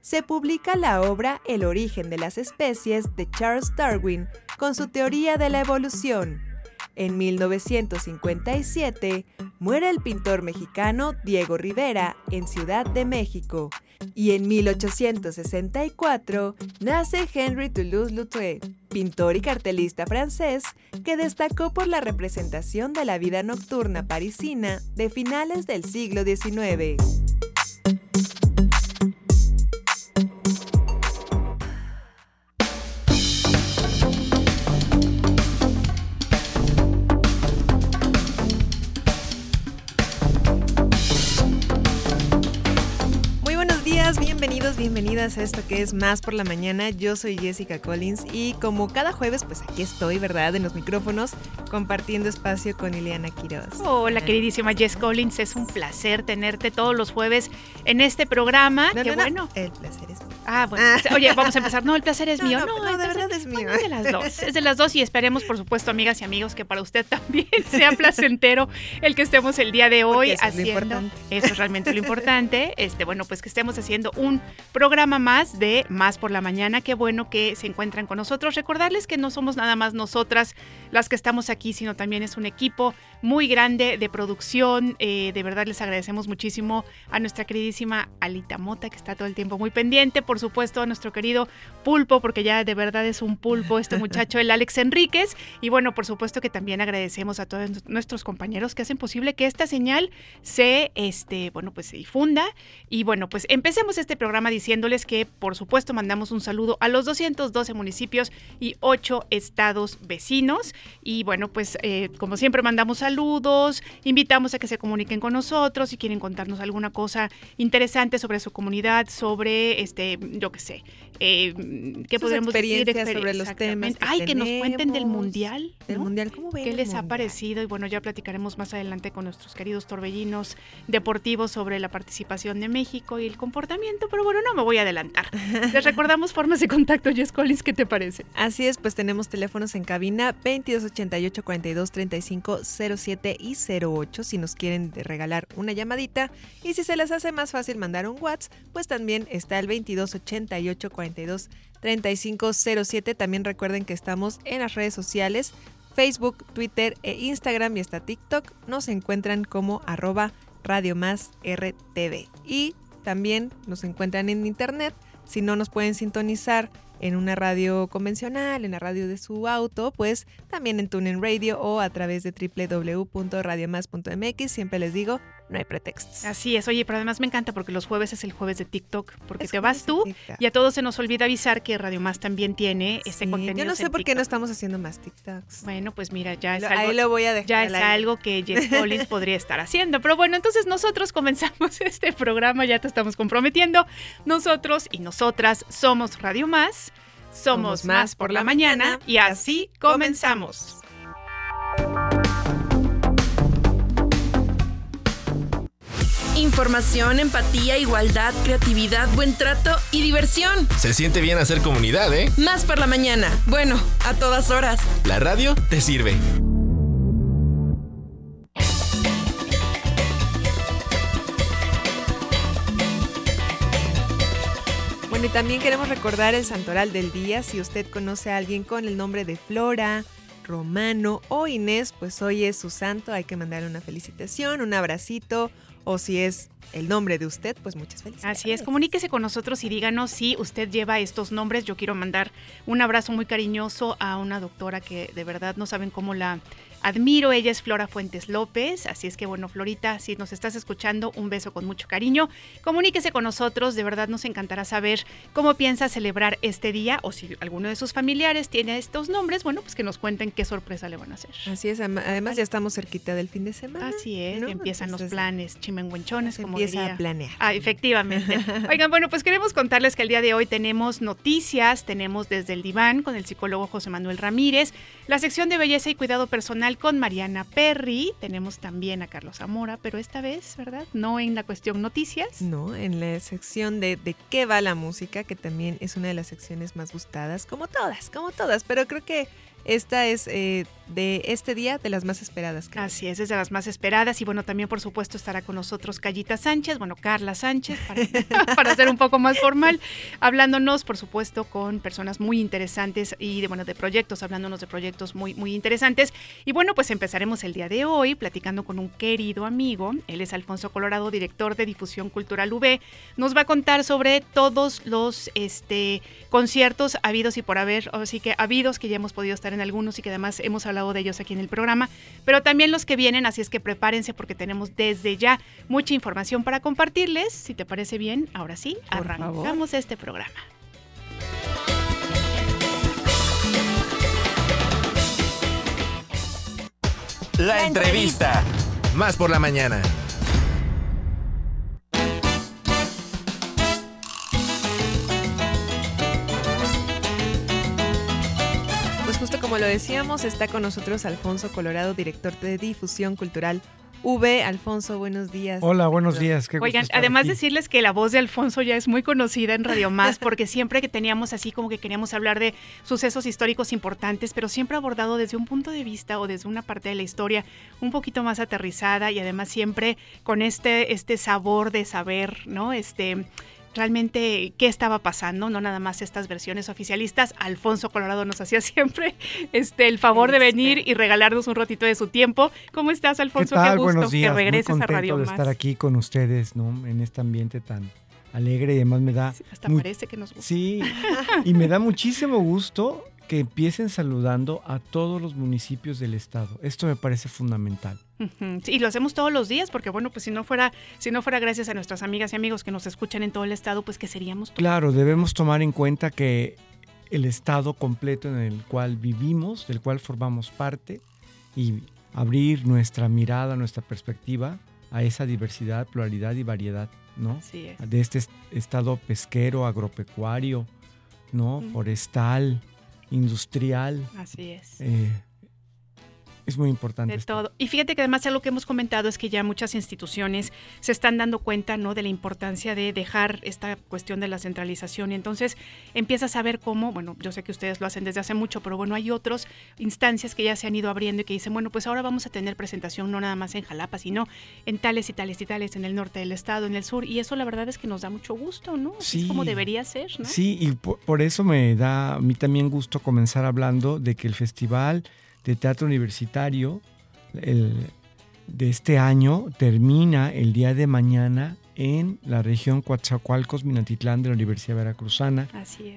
se publica la obra El origen de las especies de Charles Darwin con su teoría de la evolución. En 1957 muere el pintor mexicano Diego Rivera en Ciudad de México y en 1864 nace Henry Toulouse-Lautrec, pintor y cartelista francés que destacó por la representación de la vida nocturna parisina de finales del siglo XIX. Bienvenidos, bienvenidas a esto que es Más por la Mañana. Yo soy Jessica Collins y como cada jueves, pues aquí estoy, ¿verdad? En los micrófonos, compartiendo espacio con Ileana Quiroz. Hola, queridísima Jess Collins, es un placer tenerte todos los jueves en este programa. No, Qué no, bueno. El placer es mío. Ah, bueno. Oye, vamos a empezar. No, el placer es mío. No, No, de verdad es mío. es de las dos. Es de las dos y esperemos, por supuesto, amigas y amigos, que para usted también sea placentero el que estemos el día de hoy eso haciendo. Es lo importante. Eso es realmente lo importante. Este, bueno, pues que estemos haciendo un programa más de Más por la Mañana. Qué bueno que se encuentran con nosotros. Recordarles que no somos nada más nosotras las que estamos aquí, sino también es un equipo muy grande de producción. Eh, de verdad les agradecemos muchísimo a nuestra queridísima Alita Mota, que está todo el tiempo muy pendiente. Por supuesto, a nuestro querido Pulpo, porque ya de verdad es un pulpo este muchacho, el Alex Enríquez. Y bueno, por supuesto que también agradecemos a todos nuestros compañeros que hacen posible que esta señal se, este, bueno, pues se difunda. Y bueno, pues empecemos este programa diciéndoles que, por supuesto, mandamos un saludo a los 212 municipios y 8 estados vecinos. Y bueno, pues eh, como siempre mandamos saludos, invitamos a que se comuniquen con nosotros si quieren contarnos alguna cosa interesante sobre su comunidad, sobre, este, yo qué sé, eh, ¿qué podemos decir? experiencias sobre los temas que Ay, que nos cuenten del mundial. Del mundial, ¿cómo ven ¿Qué les ha parecido? Y bueno, ya platicaremos más adelante con nuestros queridos torbellinos deportivos sobre la participación de México y el comportamiento, pero bueno, no me voy a adelantar. Les recordamos formas de contacto, Jess Collins, ¿qué te parece? Así es, pues tenemos teléfonos en cabina 2288 42 35 07 y 08 si nos quieren regalar una llamadita. Y si se les hace más fácil mandar un WhatsApp, pues también está el 2288 42 35 07. También recuerden que estamos en las redes sociales, Facebook, Twitter e Instagram y hasta TikTok. Nos encuentran como arroba Radio Más RTV. Y también nos encuentran en internet. Si no nos pueden sintonizar en una radio convencional, en la radio de su auto, pues también en TuneIn Radio o a través de www.radiomás.mx. Siempre les digo, no hay pretextos. Así es, oye, pero además me encanta porque los jueves es el jueves de TikTok, porque Es te vas tú y a todos se nos olvida avisar que Radio Más también tiene este Sí, contenido. Yo no sé en por qué no estamos haciendo más TikToks. Bueno, pues mira, ya es Lo- algo, Ahí lo voy a dejar. ya es aire. algo que Jess Collins podría estar haciendo. Pero bueno, entonces nosotros comenzamos este programa, ya te estamos comprometiendo. Nosotros y nosotras somos Radio Más, somos, Más por la mañana y así comenzamos. Información, empatía, igualdad, creatividad, buen trato y diversión. Se siente bien hacer comunidad, ¿eh? Más por la mañana. Bueno, a todas horas. La radio te sirve. Bueno, y también queremos recordar el santoral del día. Si usted conoce a alguien con el nombre de Flora, Romano o Inés, pues hoy es su santo. Hay que mandarle una felicitación, un abracito. O si es el nombre de usted, pues muchas felicidades. Así es, comuníquese con nosotros y díganos si usted lleva estos nombres. Yo quiero mandar un abrazo muy cariñoso a una doctora que de verdad no saben cómo la admiro. Ella es Flora Fuentes López. Así es que, bueno, Florita, si nos estás escuchando, un beso con mucho cariño. Comuníquese con nosotros. De verdad nos encantará saber cómo piensa celebrar este día o si alguno de sus familiares tiene estos nombres, bueno, pues que nos cuenten qué sorpresa le van a hacer. Así es, además ya estamos cerquita del fin de semana. Así es, empiezan los planes chimenguenchones, como empieza a planear. Ah, efectivamente. Oigan, bueno, pues queremos contarles que el día de hoy tenemos noticias, tenemos desde el diván con el psicólogo José Manuel Ramírez, la sección de belleza y cuidado personal con Mariana Perry, tenemos también a Carlos Zamora, pero esta vez, ¿verdad? No en la cuestión noticias. No, en la sección de, de qué va la música, que también es una de las secciones más gustadas, como todas, como todas, pero creo que esta es eh, de este día de las más esperadas. Así es, es de las más esperadas. Y bueno, también por supuesto estará con nosotros Callita Sánchez, bueno, Carla Sánchez, para, para ser un poco más formal, hablándonos, por supuesto, con personas muy interesantes y de, bueno, de proyectos, hablándonos de proyectos muy, muy interesantes. Y bueno, pues empezaremos el día de hoy platicando con un querido amigo. Él es Alfonso Colorado, director de Difusión Cultural UB. Nos va a contar sobre todos los este, conciertos habidos y por haber, así que habidos que ya hemos podido estar en algunos y que además hemos hablado de ellos aquí en el programa, pero también los que vienen, así es que prepárense porque tenemos desde ya mucha información para compartirles. Si te parece bien, ahora sí, arrancamos este programa. La entrevista. Más por la mañana. Como lo decíamos, está con nosotros Alfonso Colorado, director de difusión cultural V. Alfonso, buenos días. Hola, buenos días. Qué Oigan, además decirles que la voz de Alfonso ya es muy conocida en Radio Más, porque siempre que teníamos así como que queríamos hablar de sucesos históricos importantes, pero siempre abordado desde un punto de vista o desde una parte de la historia un poquito más aterrizada y además siempre con este, este sabor de saber, ¿no? Este realmente qué estaba pasando, no nada más estas versiones oficialistas. Alfonso Colorado nos hacía siempre este el favor de venir y regalarnos un ratito de su tiempo. ¿Cómo estás, Alfonso? ¿Qué, gusto que regreses Muy a Radio de estar aquí con ustedes, ¿no? En este ambiente tan alegre y además me da hasta parece que nos gusta. Sí, y me da muchísimo gusto que empiecen saludando a todos los municipios del estado. Esto me parece fundamental. Sí, y lo hacemos todos los días porque bueno, pues si no fuera si no fuera gracias a nuestras amigas y amigos que nos escuchan en todo el estado, pues que seríamos Claro, debemos tomar en cuenta que el estado completo en el cual vivimos, del cual formamos parte y abrir nuestra mirada, nuestra perspectiva a esa diversidad, pluralidad y variedad, ¿no? Así es. De este estado pesquero, agropecuario, ¿no? Forestal, industrial. Así es. Eh, es muy importante. De todo. Y fíjate que además algo que hemos comentado es que ya muchas instituciones se están dando cuenta ¿no? de la importancia de dejar esta cuestión de la centralización. Y entonces empiezas a ver cómo, bueno, yo sé que ustedes lo hacen desde hace mucho, pero bueno, hay otras instancias que ya se han ido abriendo y que dicen, bueno, pues ahora vamos a tener presentación no nada más en Jalapa, sino en tales y tales y tales, en el norte del estado, en el sur. Y eso la verdad es que nos da mucho gusto, ¿no? Sí, es como debería ser, ¿no? Sí, y por, por eso me da a mí también gusto comenzar hablando de que el festival de teatro universitario el, de este año termina el día de mañana en la región Coatzacoalcos, Minatitlán de la Universidad Veracruzana,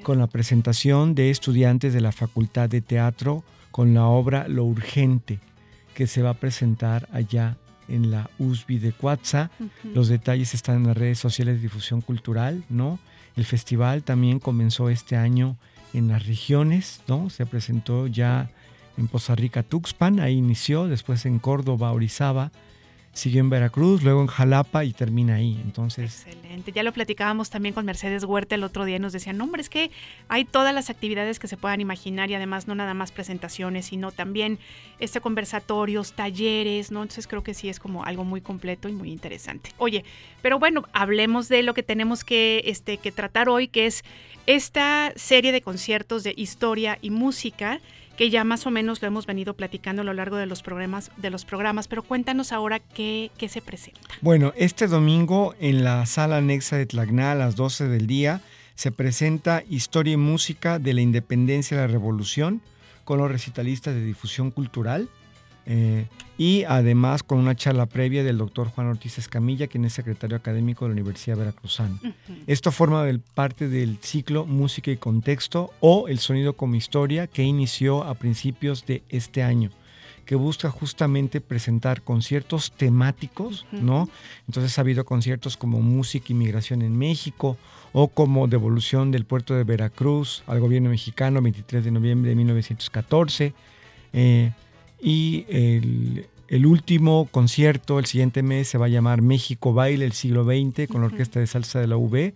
con la presentación de estudiantes de la Facultad de Teatro con la obra Lo Urgente, que se va a presentar allá en la USB de Coatza. Uh -huh. Los detalles están en las redes sociales de difusión cultural, ¿no? El festival también comenzó este año en las regiones, ¿no? Se presentó ya en Poza Rica, Tuxpan, ahí inició, después en Córdoba, Orizaba, siguió en Veracruz, luego en Jalapa y termina ahí. Entonces. Excelente. Ya lo platicábamos también con Mercedes Huerta el otro día. Nos decían, no, hombre, es que hay todas las actividades que se puedan imaginar y además no nada más presentaciones, sino también este conversatorios, talleres, ¿no? Entonces creo que sí es como algo muy completo y muy interesante. Oye, pero bueno, hablemos de lo que tenemos que, este, que tratar hoy, que es esta serie de conciertos de historia y música que ya más o menos lo hemos venido platicando a lo largo de los programas, de los programas pero cuéntanos ahora qué, qué se presenta. Bueno, este domingo en la sala anexa de Tlacná a las 12 del día se presenta Historia y Música de la Independencia y la Revolución con los recitalistas de difusión cultural eh, y además con una charla previa del doctor Juan Ortiz Escamilla, quien es secretario académico de la Universidad Veracruzana. Uh -huh. Esto forma del, parte del ciclo Música y Contexto o El Sonido como Historia que inició a principios de este año. que busca justamente presentar conciertos temáticos, ¿no? Entonces ha habido conciertos como Música y Migración en México o como Devolución del Puerto de Veracruz al gobierno mexicano 23 de noviembre de 1914. Eh, y el, el, último concierto el siguiente mes se va a llamar México Baile el siglo XX con la Orquesta de Salsa de la UB,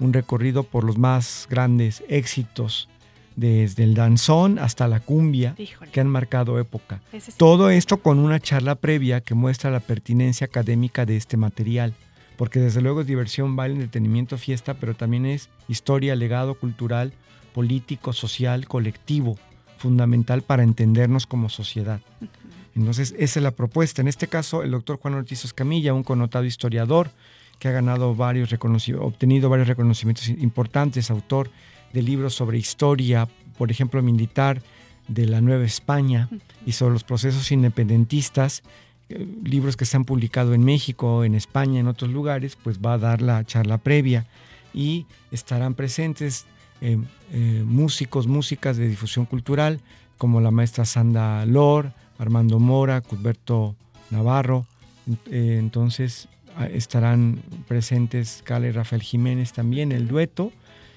un recorrido por los más grandes éxitos desde el danzón hasta la cumbia, que han marcado época. Todo esto con una charla previa que muestra la pertinencia académica de este material, porque desde luego es diversión, baile, entretenimiento, fiesta, pero también es historia, legado cultural, político, social, colectivo, fundamental para entendernos como sociedad. Entonces, esa es la propuesta. En este caso, el doctor Juan Ortiz Escamilla, un connotado historiador que ha ganado varios obtenido varios reconocimientos importantes, autor de libros sobre historia, por ejemplo, militar de la Nueva España y sobre los procesos independentistas, eh, libros que se han publicado en México, en España, en otros lugares, pues va a dar la charla previa y estarán presentes eh, eh, músicos, músicas de difusión cultural, como la maestra Sanda Lor, Armando Mora, Cuthberto Navarro. entonces ah, estarán presentes Cale y Rafael Jiménez también, el dueto,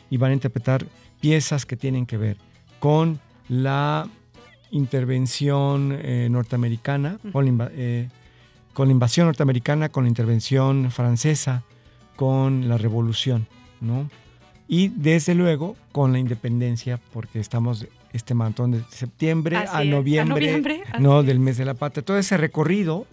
y van a interpretar piezas que tienen que ver con la intervención eh, norteamericana, eh, con, la invasión norteamericana, con la intervención francesa, con la revolución, ¿no? Y desde luego con la independencia, porque estamos este mantón de septiembre a noviembre, no del mes de la patria. Todo ese recorrido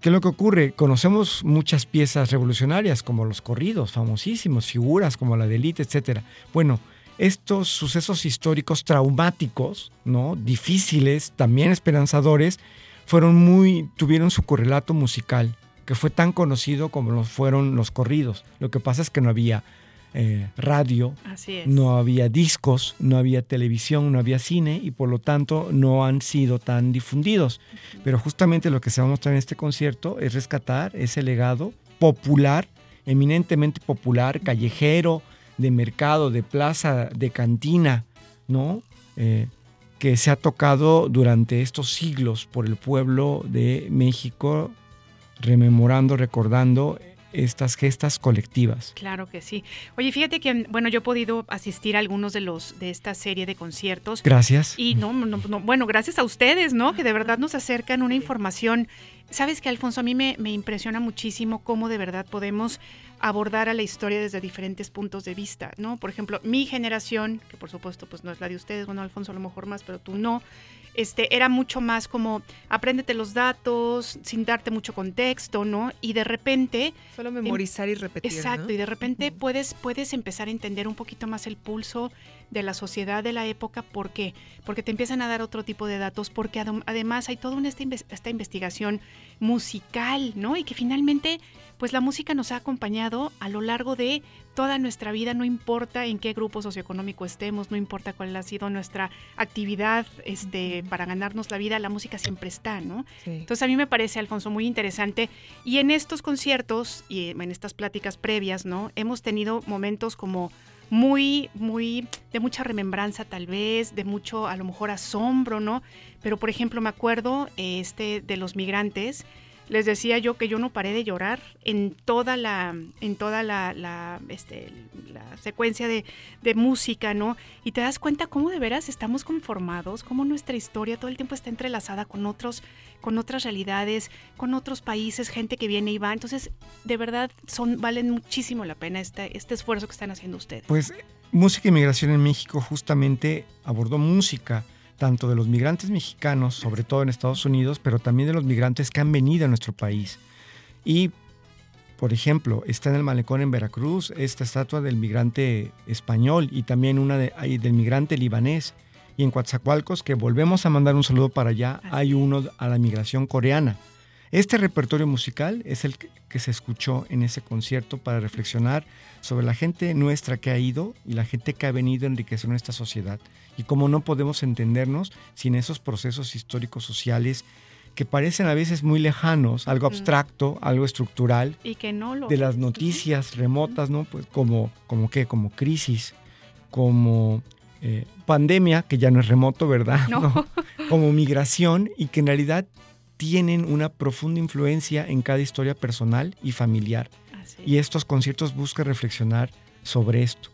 ¿Qué es lo que ocurre? Conocemos muchas piezas revolucionarias como los corridos, famosísimos, figuras como la de Elite, etc. Bueno, estos sucesos históricos traumáticos, ¿no? difíciles, también esperanzadores, fueron muy, tuvieron su correlato musical, que fue tan conocido como lo fueron los corridos. Lo que pasa es que no había eh, radio, no había discos, no había televisión, no había cine y por lo tanto no han sido tan difundidos. Pero justamente lo que se va a mostrar en este concierto es rescatar ese legado popular, eminentemente popular, callejero, de mercado, de plaza, de cantina, ¿no? Eh, que se ha tocado durante estos siglos por el pueblo de México, rememorando, recordando estas gestas colectivas. Claro que sí. Oye, fíjate que, bueno, yo he podido asistir a algunos de los de esta serie de conciertos. Gracias. Y no, no, bueno, gracias a ustedes, ¿no? Que de verdad nos acercan una información. Sabes que, Alfonso, a mí me, me impresiona muchísimo cómo de verdad podemos abordar a la historia desde diferentes puntos de vista, ¿no? Por ejemplo, mi generación, que por supuesto pues no es la de ustedes, bueno, Alfonso a lo mejor más, pero tú no, este, era mucho más como apréndete los datos sin darte mucho contexto, ¿no? Y de repente... Solo memorizar y repetir. Exacto, y de repente puedes, puedes empezar a entender un poquito más el pulso de la sociedad de la época. ¿Por qué? Porque te empiezan a dar otro tipo de datos, porque además hay toda una, esta, esta investigación musical, ¿no? Y que finalmente pues la música nos ha acompañado a lo largo de toda nuestra vida, no importa en qué grupo socioeconómico estemos, no importa cuál ha sido nuestra actividad este, para ganarnos la vida, la música siempre está, ¿no? Entonces a mí me parece, Alfonso, muy interesante. Y en estos conciertos y en estas pláticas previas, ¿no? Hemos tenido momentos como muy, muy, de mucha remembranza tal vez, de mucho a lo mejor asombro, ¿no? Pero por ejemplo me acuerdo este de los migrantes, les decía yo que yo no paré de llorar en toda la, en toda la, este, la secuencia de, música, ¿no? Y te das cuenta cómo de veras estamos conformados, cómo nuestra historia todo el tiempo está entrelazada con otros, con otras realidades, con otros países, gente que viene y va. Entonces, de verdad, son, valen muchísimo la pena este, este esfuerzo que están haciendo ustedes. Pues Música y Migración en México justamente abordó música tanto de los migrantes mexicanos, sobre todo en Estados Unidos, pero también de los migrantes que han venido a nuestro país. Y, por ejemplo, está en el malecón en Veracruz esta estatua del migrante español y también una de, del migrante libanés. Y en Coatzacoalcos, que volvemos a mandar un saludo para allá, hay uno a la migración coreana. Este repertorio musical es el que se escuchó en ese concierto para reflexionar sobre la gente nuestra que ha ido y la gente que ha venido a enriquecer nuestra sociedad y cómo no podemos entendernos sin esos procesos históricos sociales que parecen a veces muy lejanos, algo abstracto, algo estructural, y que no lo de las noticias remotas, ¿no? Pues como, como qué, como crisis, como eh, pandemia, que ya no es remoto, ¿verdad? No. Como migración y que en realidad tienen una profunda influencia en cada historia personal y familiar. Y estos conciertos buscan reflexionar sobre esto.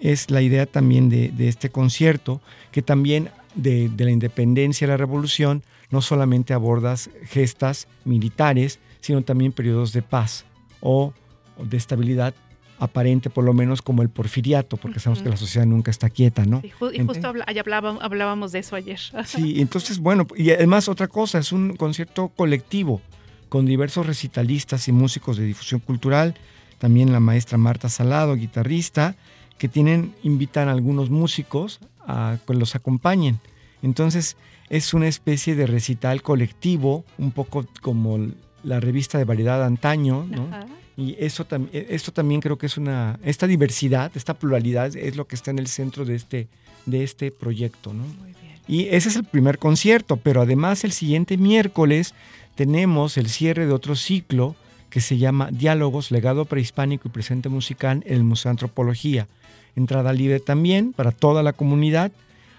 Es la idea también de, de este concierto, que también de, de la independencia y la revolución no solamente abordas gestas militares, sino también periodos de paz o, o de estabilidad aparente, por lo menos como el porfiriato, porque sabemos que la sociedad nunca está quieta, ¿no? Sí, y justo hablaba- hablábamos de eso ayer. Sí, entonces, bueno, y además otra cosa, es un concierto colectivo con diversos recitalistas y músicos de difusión cultural, también la maestra Marta Salado, guitarrista, que tienen, invitan a algunos músicos a que los acompañen. Entonces, es una especie de recital colectivo, un poco como la revista de variedad antaño, ¿no? Ajá. Y eso tam- e- esto también creo que es una, esta diversidad, esta pluralidad es lo que está en el centro de este, de este proyecto, ¿no? Muy bien. Y ese es el primer concierto, pero además el siguiente miércoles tenemos el cierre de otro ciclo que se llama Diálogos, Legado Prehispánico y Presente Musical en el Museo de Antropología. Entrada libre también para toda la comunidad.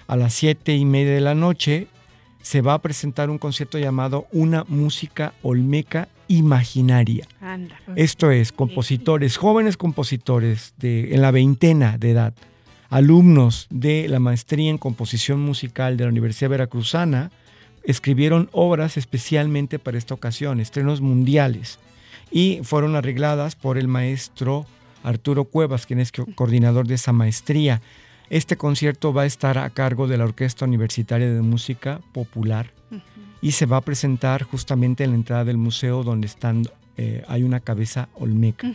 A las siete y media de la noche se va a presentar un concierto llamado Una Música Olmeca Imaginaria. Anda. Esto es, compositores, jóvenes compositores de, en la veintena de edad, alumnos de la maestría en composición musical de la Universidad Veracruzana, escribieron obras especialmente para esta ocasión, estrenos mundiales, y fueron arregladas por el maestro Arturo Cuevas, quien es co- coordinador de esa maestría. Este concierto va a estar a cargo de la Orquesta Universitaria de Música Popular. Y se va a presentar justamente en la entrada del museo donde están, eh, hay una cabeza olmeca.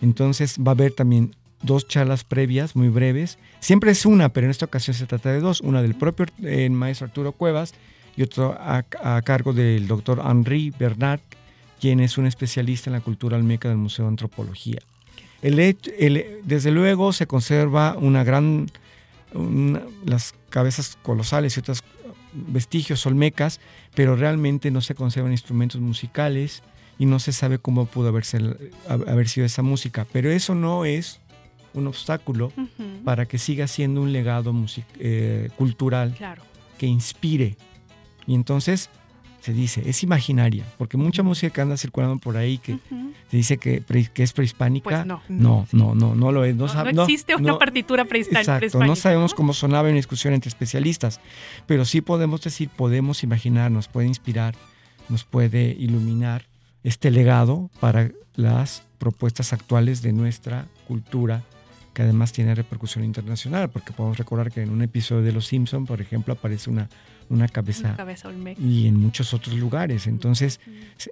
Entonces va a haber también dos charlas previas muy breves. Siempre es una, pero en esta ocasión se trata de dos. Una del propio eh, maestro Arturo Cuevas y otro a, a cargo del doctor Henri Bernard, quien es un especialista en la cultura olmeca del Museo de Antropología. El desde luego se conserva una gran, una- las cabezas colosales y otros vestigios olmecas, pero realmente no se conservan instrumentos musicales y no se sabe cómo pudo haberse, haber sido esa música. Pero eso no es un obstáculo para que siga siendo un legado music- eh, cultural Claro. que inspire. Y entonces se dice, es imaginaria, porque mucha música que anda circulando por ahí que se dice que, pre- que es prehispánica, Pues no. no, no, no, no lo es. No, No, existe una partitura prehispánica. Exacto, no sabemos cómo sonaba en discusión entre especialistas, pero sí podemos decir, podemos imaginar, nos puede inspirar, nos puede iluminar este legado para las propuestas actuales de nuestra cultura, que además tiene repercusión internacional, porque podemos recordar que en un episodio de Los Simpson, por ejemplo, aparece una, una cabeza Una cabeza olmeca. y en muchos otros lugares. Entonces,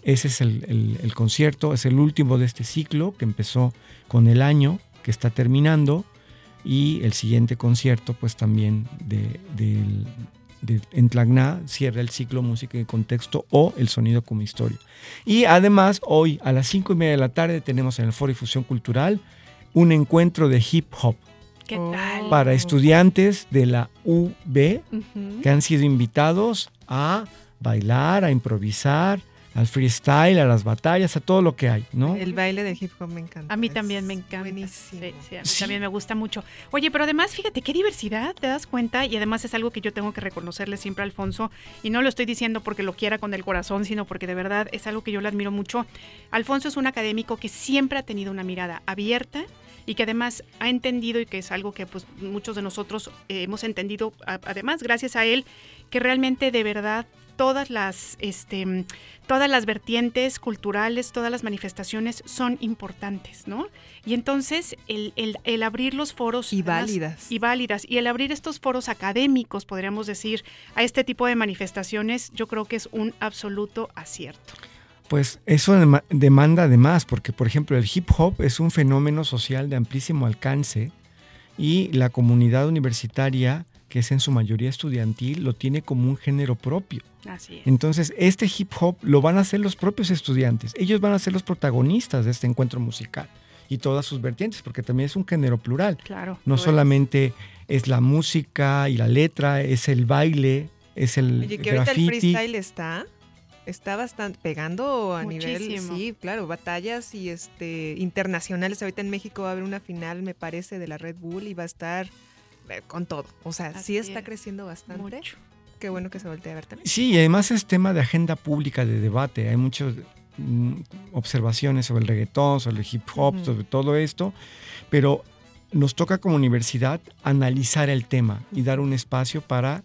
ese es el, el- el concierto, es el último de este ciclo que empezó con el año que está terminando y el siguiente concierto, pues también de, en Tlacná cierra el ciclo Música y Contexto o El Sonido como Historia. Y además, hoy a las cinco y media de la tarde tenemos en el Foro Difusión Cultural un encuentro de hip hop ¿Qué Oh. tal? para estudiantes de la UB Ujú. que han sido invitados a bailar, a improvisar, al freestyle, a las batallas, a todo lo que hay, ¿no? El baile del hip hop me encanta. A mí también me encanta. Buenísimo. Sí, sí, a mí Sí. también me gusta mucho. Oye, pero además, fíjate qué diversidad, ¿te das cuenta? Y además es algo que yo tengo que reconocerle siempre a Alfonso. Y no lo estoy diciendo porque lo quiera con el corazón, sino porque de verdad es algo que yo le admiro mucho. Alfonso es un académico que siempre ha tenido una mirada abierta y que además ha entendido y que es algo que pues muchos de nosotros eh, hemos entendido, además gracias a él, que realmente de verdad todas las este todas las vertientes culturales, todas las manifestaciones son importantes, ¿no? Y entonces el, el- el abrir los foros Y válidas. y válidas y el abrir estos foros académicos, podríamos decir, a este tipo de manifestaciones, yo creo que es un absoluto acierto. Pues eso dema- demanda además, porque por ejemplo el hip hop es un fenómeno social de amplísimo alcance y la comunidad universitaria, que es en su mayoría estudiantil, lo tiene como un género propio. Así es. Entonces, este hip hop lo van a hacer los propios estudiantes. Ellos van a ser los protagonistas de este encuentro musical y todas sus vertientes, porque también es un género plural. Claro. No es. solamente es la música y la letra, es el baile, es el Oye, que ahorita el freestyle está, está bastante pegando a nivel, sí, claro, batallas y este internacionales. Ahorita en México va a haber una final, me parece, de la Red Bull y va a estar eh, con todo. O sea, Así sí está es. creciendo bastante. Mucho. Qué bueno que se voltee a ver también. Sí, y además es tema de agenda pública, de debate. Hay muchas mm, observaciones sobre el reggaetón, sobre el hip hop, sobre todo esto, pero nos toca como universidad analizar el tema y dar un espacio para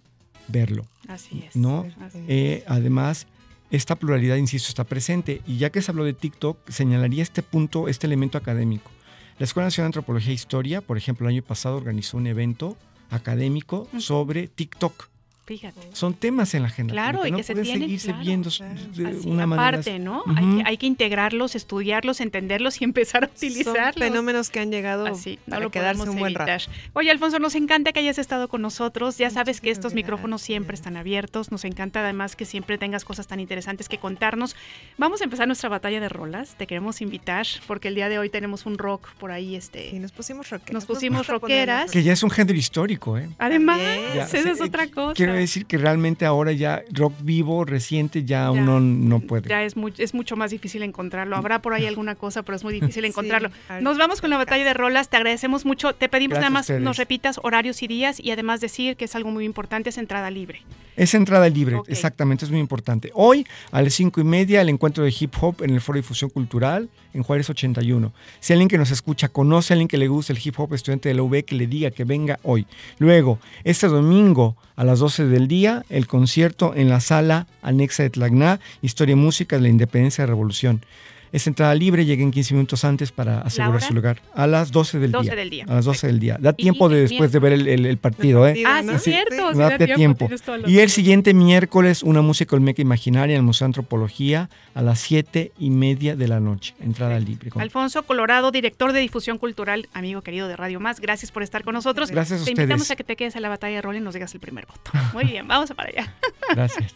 verlo. Así es. ¿no? Así es. Eh, además, esta pluralidad, insisto, está presente. Y ya que se habló de TikTok, señalaría este punto, este elemento académico. La Escuela Nacional de Antropología e Historia, por ejemplo, el año pasado organizó un evento académico sobre TikTok. Fíjate. Son temas en la agenda. Claro, pública, y no que se tienen, seguirse claro, viendo claro. de Así, una manera. aparte, ¿no? Ujú. hay, que, hay que integrarlos, estudiarlos, entenderlos y empezar a Son utilizarlos. fenómenos que han llegado Así, no para lo quedarse podemos un buen rato. evitar. Oye, Alfonso, nos encanta que hayas estado con nosotros. Ya sabes que estos micrófonos siempre están abiertos. Nos encanta además que siempre tengas cosas tan interesantes que contarnos. Vamos a empezar nuestra batalla de rolas. Te queremos invitar porque el día de hoy tenemos un rock por ahí. Este, Sí, nos pusimos rockeras. Nos pusimos rockeras. Que ya es un género histórico, ¿eh? Además, esa sí, es otra cosa. Decir que realmente ahora ya rock vivo, reciente, ya, Ya. uno no puede. Ya es, muy- es mucho más difícil encontrarlo. Habrá por ahí alguna cosa, pero es muy difícil encontrarlo. Nos vamos con la batalla de rolas. Te agradecemos mucho. Te pedimos Gracias nada más nos repitas horarios y días y además decir que es algo muy importante, es entrada libre. Es entrada libre, exactamente, es muy importante. Hoy, a las cinco y media, el encuentro de hip hop en el Foro de Difusión Cultural en Juárez 81. Si alguien que nos escucha conoce a alguien que le gusta el hip hop, estudiante de la UB, que le diga que venga hoy. Luego, este domingo a las 12 del día, el concierto en la sala anexa de Tlacná, Historia y Música de la Independencia y Revolución. Es entrada libre, lleguen 15 minutos antes para asegurar su lugar. A las 12 del 12 día. del día, A las 12 del día. Da tiempo de después de ver el, el- el partido, ¿eh? Ah, sí, ¿no? es cierto. sí, da tiempo. Y el siguiente miércoles, una música olmeca imaginaria en el Museo de Antropología a las siete y media de la noche. Entrada libre. Con- Alfonso Colorado, director de difusión cultural, amigo querido de Radio Más, gracias por estar con nosotros. Gracias a Te invitamos a que te quedes en la batalla de rol y nos digas el primer voto. Muy bien, vamos para allá. Gracias.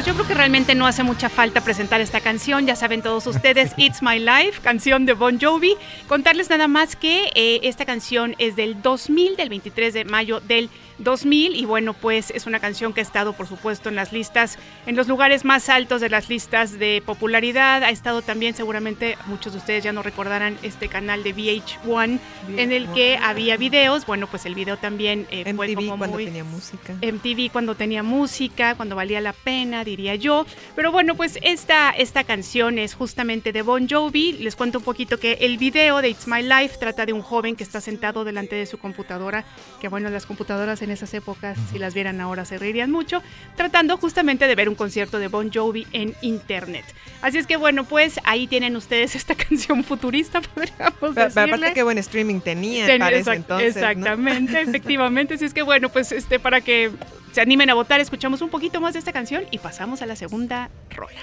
pues yo creo que realmente no hace mucha falta presentar esta canción. Ya saben todos ustedes, It's My Life, canción de Bon Jovi. Contarles nada más que eh, esta canción es del 2000, del 23 de mayo del 2000. Y bueno, pues es una canción que ha estado, por supuesto, en las listas, en los lugares más altos de las listas de popularidad. Ha estado también, seguramente, muchos de ustedes ya no recordarán este canal de VH1 en el que había videos. Bueno, pues el video también eh, fue MTV como cuando muy... tenía música. MTV cuando tenía música, cuando valía la pena, diría yo. Pero bueno, pues esta, esta canción es justamente de Bon Jovi. Les cuento un poquito que el video de It's My Life trata de un joven que está sentado delante de su computadora, que bueno, las computadoras en esas épocas, si las vieran ahora, se reirían mucho, tratando justamente de ver un concierto de Bon Jovi en internet. Así es que bueno, pues ahí tienen ustedes esta canción futurista, podríamos decirle. aparte qué buen streaming tenía Ten- para ese entonces. ¿no? Exactamente, efectivamente. Así es que bueno, pues este para que se animen a votar, escuchamos un poquito más de esta canción y pasamos a la segunda rola.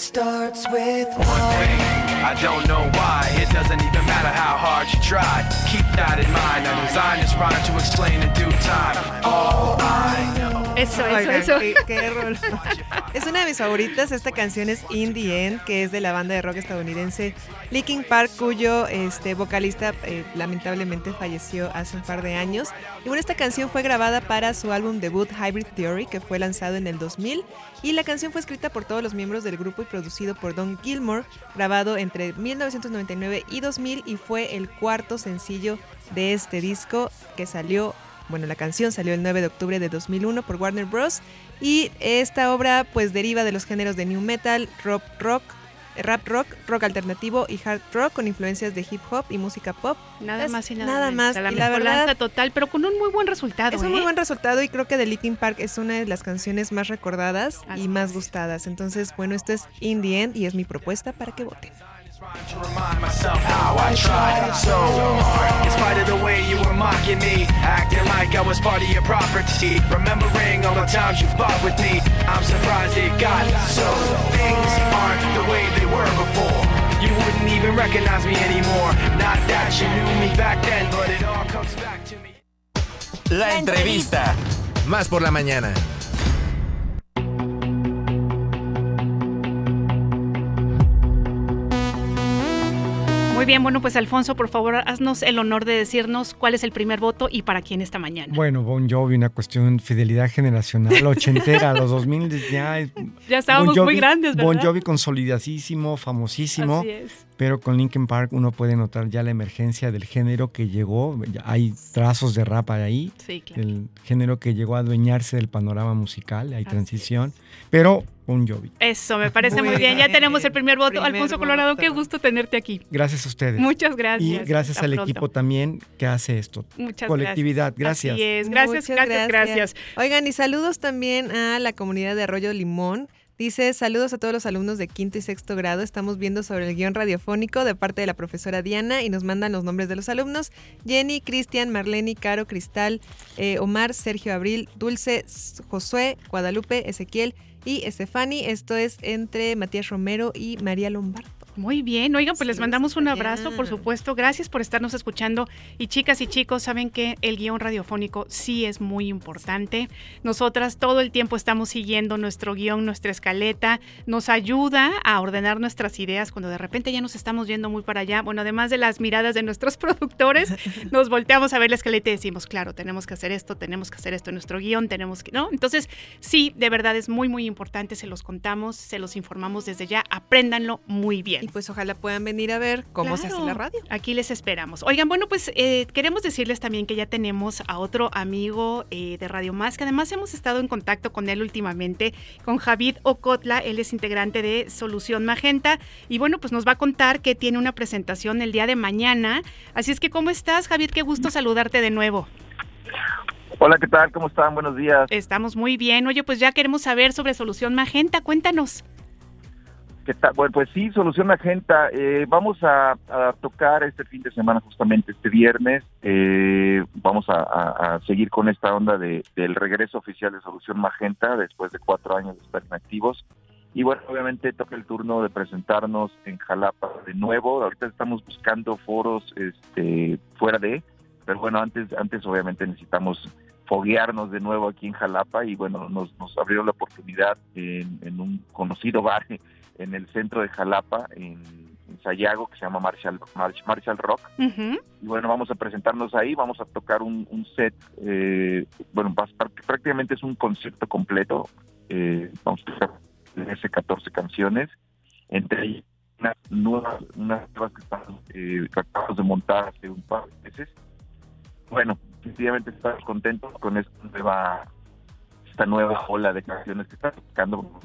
Starts with One thing, I don't know why. It doesn't even matter how hard you try. Keep that in mind. I designed this rhyme to explain in due time. All I know. Eso, eso, Oigan, eso. qué-. Es una de mis favoritas. Esta canción es In the End, que es de la banda de rock estadounidense Linkin Park, cuyo este, vocalista eh, lamentablemente falleció hace un par de años. Y bueno, esta canción fue grabada para su álbum debut Hybrid Theory, que fue lanzado en el 2000. Y la canción fue escrita por todos los miembros del grupo y producido por Don Gilmore, grabado entre 1999 y 2000 y fue el cuarto sencillo de este disco que salió bueno, la canción salió el 9 de octubre de 2001 por Warner Bros. Y esta obra pues deriva de los géneros de new metal, rock rock, eh, rap rock, rock alternativo y hard rock con influencias de hip hop y música pop. Nada Es más y nada, nada más. La Y la verdad- total, pero con un muy buen resultado. Es un ¿eh? muy buen resultado y creo que The Linkin Park es una de las canciones más recordadas Así y más es. gustadas. Entonces, bueno, esto es In the End y es mi propuesta para que voten. To remind myself how I tried so hard. In spite of the way you were mocking me, acting like I was part of your property. Remembering all the times you fought with me, I'm surprised it got so. Things aren't the way they were before. You wouldn't even recognize me anymore. Not that you knew me back then, but it all comes back to me. La entrevista. Más por la mañana. Muy bien, bueno, pues Alfonso, por favor, haznos el honor de decirnos cuál es el primer voto y para quién esta mañana. Bueno, Bon Jovi, una cuestión de fidelidad generacional, ochentera, los 2000 ya es- ya estábamos Bon muy Jovi- grandes, ¿verdad? Bon Jovi consolidadísimo, famosísimo, Así es. Pero con Linkin Park uno puede notar ya la emergencia del género que llegó, hay trazos de rap ahí, Sí, claro. el género que llegó a adueñarse del panorama musical, hay Así transición, pero Bon Jovi. Eso, me parece muy Muy bien. Ya tenemos el primer voto. Primer Alfonso Colorado, qué gusto tenerte aquí. Gracias a ustedes. Muchas gracias. y gracias Hasta al pronto. equipo también que hace esto. Muchas Colectividad, gracias. Así es. Gracias, Muchas gracias, gracias. Oigan, y saludos también a la comunidad de Arroyo Limón. Dice, saludos a todos los alumnos de quinto y sexto grado. Estamos viendo sobre el guion radiofónico de parte de la profesora Diana y nos mandan los nombres de los alumnos. Jenny, Cristian, Marlene, Caro, Cristal, eh, Omar, Sergio Abril, Dulce, Josué, Guadalupe, Ezequiel y Estefani. Esto es entre Matías Romero y María Lombardo. Muy bien, oigan, pues les mandamos un abrazo, por supuesto. Gracias por estarnos escuchando. Y chicas y chicos, saben que el guion radiofónico sí es muy importante. Nosotras todo el tiempo estamos siguiendo nuestro guion, nuestra escaleta. Nos ayuda a ordenar nuestras ideas cuando de repente ya nos estamos yendo muy para allá. Bueno, además de las miradas de nuestros productores, nos volteamos a ver la escaleta y decimos, claro, tenemos que hacer esto, tenemos que hacer esto en nuestro guion, tenemos que, ¿no? Entonces, sí, de verdad es muy, muy importante. Se los contamos, se los informamos desde ya. Apréndanlo muy bien. Y pues ojalá puedan venir a ver cómo se hace la radio. Aquí les esperamos. Oigan, bueno, pues eh, queremos decirles también que ya tenemos a otro amigo eh, de Radio Más, que además hemos estado en contacto con él últimamente, con Javid Ocotla. Él es integrante de Solución Magenta. Y bueno, pues nos va a contar que tiene una presentación el día de mañana. Así es que, ¿cómo estás, Javid? Qué gusto saludarte de nuevo. Hola, ¿qué tal? ¿Cómo están? Buenos días. Estamos muy bien. Oye, pues ya queremos saber sobre Solución Magenta. Cuéntanos. ¿Qué tal? Bueno, pues sí, Solución Magenta. Eh, vamos a, a tocar este fin de semana, justamente este viernes. Eh, vamos a, a- a seguir con esta onda de, del regreso oficial de Solución Magenta después de cuatro años de estar inactivos. Y bueno, obviamente toca el turno de presentarnos en Jalapa de nuevo. Ahorita estamos buscando foros este, fuera de, pero bueno, antes, antes obviamente necesitamos foguearnos de nuevo aquí en Jalapa y bueno, nos, nos abrió la oportunidad en, en un conocido bar en el centro de Jalapa, en, en Sayago, que se llama Marshall, Marsh- Marshall Rock. Y bueno, vamos a presentarnos ahí, vamos a tocar un, un set, eh, bueno, prácticamente es un concierto completo. eh, vamos a tocar 13, 14 canciones, entre ellas unas nuevas, unas nuevas que estamos, eh, de montar hace un par de meses. Bueno, definitivamente estamos contentos con esta nueva, esta nueva ola de canciones que está tocando.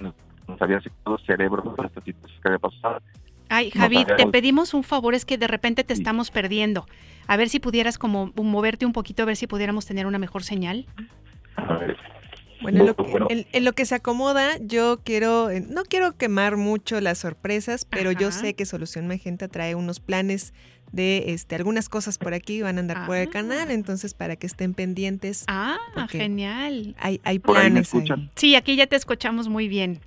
Nos, había secado el cerebro esta situación que había pasado. Ay, No Javid, te pedimos un favor, es que de repente te Sí. estamos perdiendo. A ver si pudieras como moverte un poquito, a ver si pudiéramos tener una mejor señal. A ver, Bueno, en lo, Bueno. que, en- en lo que se acomoda, yo quiero, eh, no quiero quemar mucho las sorpresas, pero yo sé que Solución Magenta trae unos planes de este, algunas cosas por aquí, van a andar por el Ah. canal, entonces para que estén pendientes, Ah, genial. hay, hay por ahí me planes. ahí. Sí, aquí ya te escuchamos muy bien.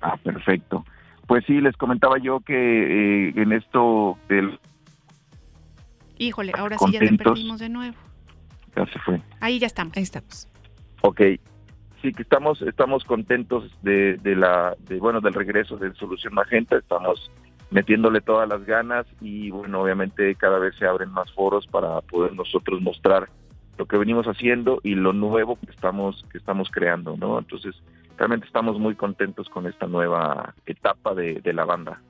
Ah, perfecto. Pues sí, les comentaba yo que eh, en esto del... Híjole, ahora sí ya te perdimos de nuevo. Ya se fue. Ahí ya estamos. Ahí estamos. Ok. sí que estamos estamos contentos de, de la de, bueno del regreso de Solución Magenta estamos metiéndole todas las ganas y bueno obviamente cada vez se abren más foros para poder nosotros mostrar lo que venimos haciendo y lo nuevo que estamos que estamos creando no entonces realmente estamos muy contentos con esta nueva etapa de, de la banda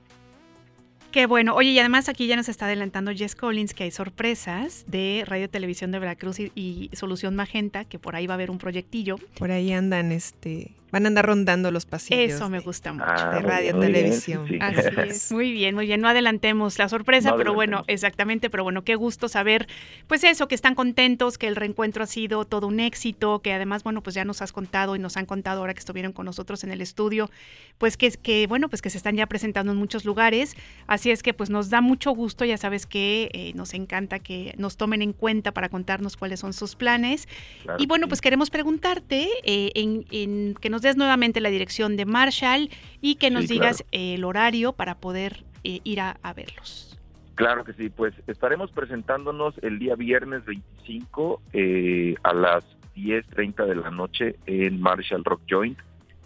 Qué bueno. Oye, y además aquí ya nos está adelantando Jess Collins que hay sorpresas de Radio Televisión de Veracruz y, y Solución Magenta, que por ahí va a haber un proyectillo. Por ahí andan, este, van a andar rondando los pasillos. Eso me de- gusta mucho. Ah, de muy radio, bien, televisión. sí, sí. Así es, muy bien, muy bien. No adelantemos la sorpresa, No pero bueno, exactamente, pero bueno, qué gusto saber, pues eso, que están contentos, que el reencuentro ha sido todo un éxito, que además, bueno, pues ya nos has contado y nos han contado ahora que estuvieron con nosotros en el estudio, pues que, que bueno, pues que se están ya presentando en muchos lugares. Así es que pues nos da mucho gusto, ya sabes que eh, nos encanta que nos tomen en cuenta para contarnos cuáles son sus planes. Claro Y bueno, pues queremos preguntarte eh, en, en que nos des nuevamente la dirección de Marshall y que nos Sí, digas claro. eh, el horario para poder eh, ir a, a verlos. Claro que sí, pues estaremos presentándonos el día viernes 25 eh, a las 10.30 de la noche en Marshall Rock Joint,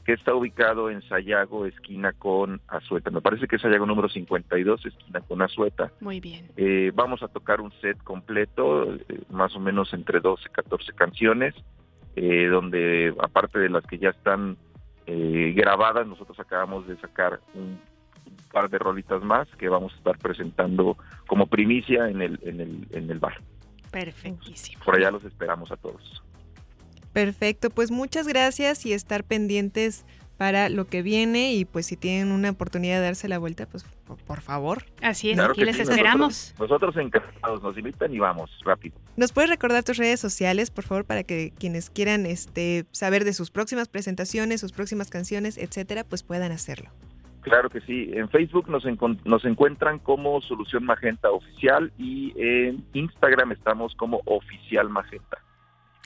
que está ubicado en Sayago, esquina con Azueta. Me parece que es Sayago número 52, esquina con Azueta. Muy bien. Eh, vamos a tocar un set completo, eh, más o menos entre 12 y 14 canciones, eh, donde aparte de las que ya están eh, grabadas, nosotros acabamos de sacar un par de rolitas más que vamos a estar presentando como primicia en el, en el, en el bar. Perfectísimo. Por allá los esperamos a todos. Perfecto, pues muchas gracias y estar pendientes para lo que viene y pues si tienen una oportunidad de darse la vuelta, pues por, por favor. Así es, Claro aquí les sí, esperamos. Nosotros, nosotros encantados, nos invitan y vamos, rápido. ¿Nos puedes recordar tus redes sociales, por favor, para que quienes quieran este, saber de sus próximas presentaciones, sus próximas canciones, etcétera, pues puedan hacerlo? Claro que sí. En Facebook nos, encon- nos encuentran como Solución Magenta Oficial y en Instagram estamos como Oficial Magenta.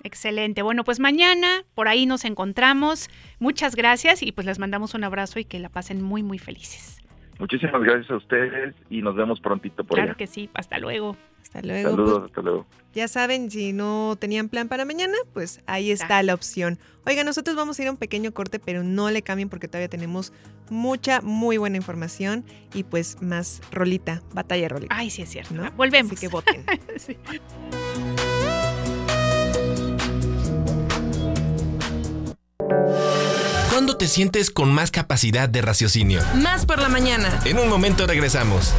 Excelente. Bueno, pues mañana por ahí nos encontramos. Muchas gracias y pues les mandamos un abrazo y que la pasen muy, muy felices. Muchísimas gracias a ustedes y nos vemos prontito por Claro allá. que sí. Hasta luego. Hasta luego. Saludos, pues, hasta luego. ya saben, si no tenían plan para mañana, pues ahí está la opción. Oiga, nosotros vamos a ir a un pequeño corte, pero no le cambien porque todavía tenemos mucha, muy buena información y pues más rolita, batalla rolita. Ay, sí es cierto. ¿no? Volvemos. Así que voten. Sí. ¿Cuándo te sientes con más capacidad de raciocinio? Más por la mañana. En un momento regresamos.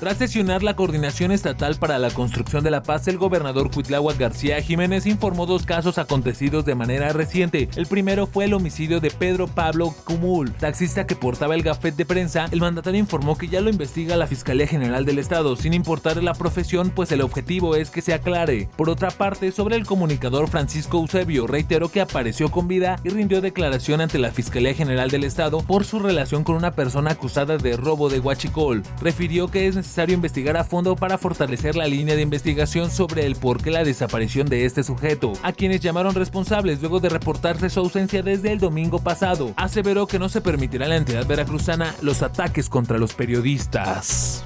Tras sesionar la Coordinación Estatal para la Construcción de la Paz, el gobernador Cuitláhuac García Jiménez informó dos casos acontecidos de manera reciente. El primero fue el homicidio de Pedro Pablo Cumul, taxista que portaba el gafet de prensa. El mandatario informó que ya lo investiga la Fiscalía General del Estado, sin importar la profesión, pues el objetivo es que se aclare. Por otra parte, sobre el comunicador Francisco Eusebio, reiteró que apareció con vida y rindió declaración ante la Fiscalía General del Estado por su relación con una persona acusada de robo de Huachicol. Refirió que es necesario investigar a fondo para fortalecer la línea de investigación sobre el por qué la desaparición de este sujeto, a quienes llamaron responsables luego de reportarse su ausencia desde el domingo pasado. Aseveró que no se permitirá en la entidad veracruzana los ataques contra los periodistas.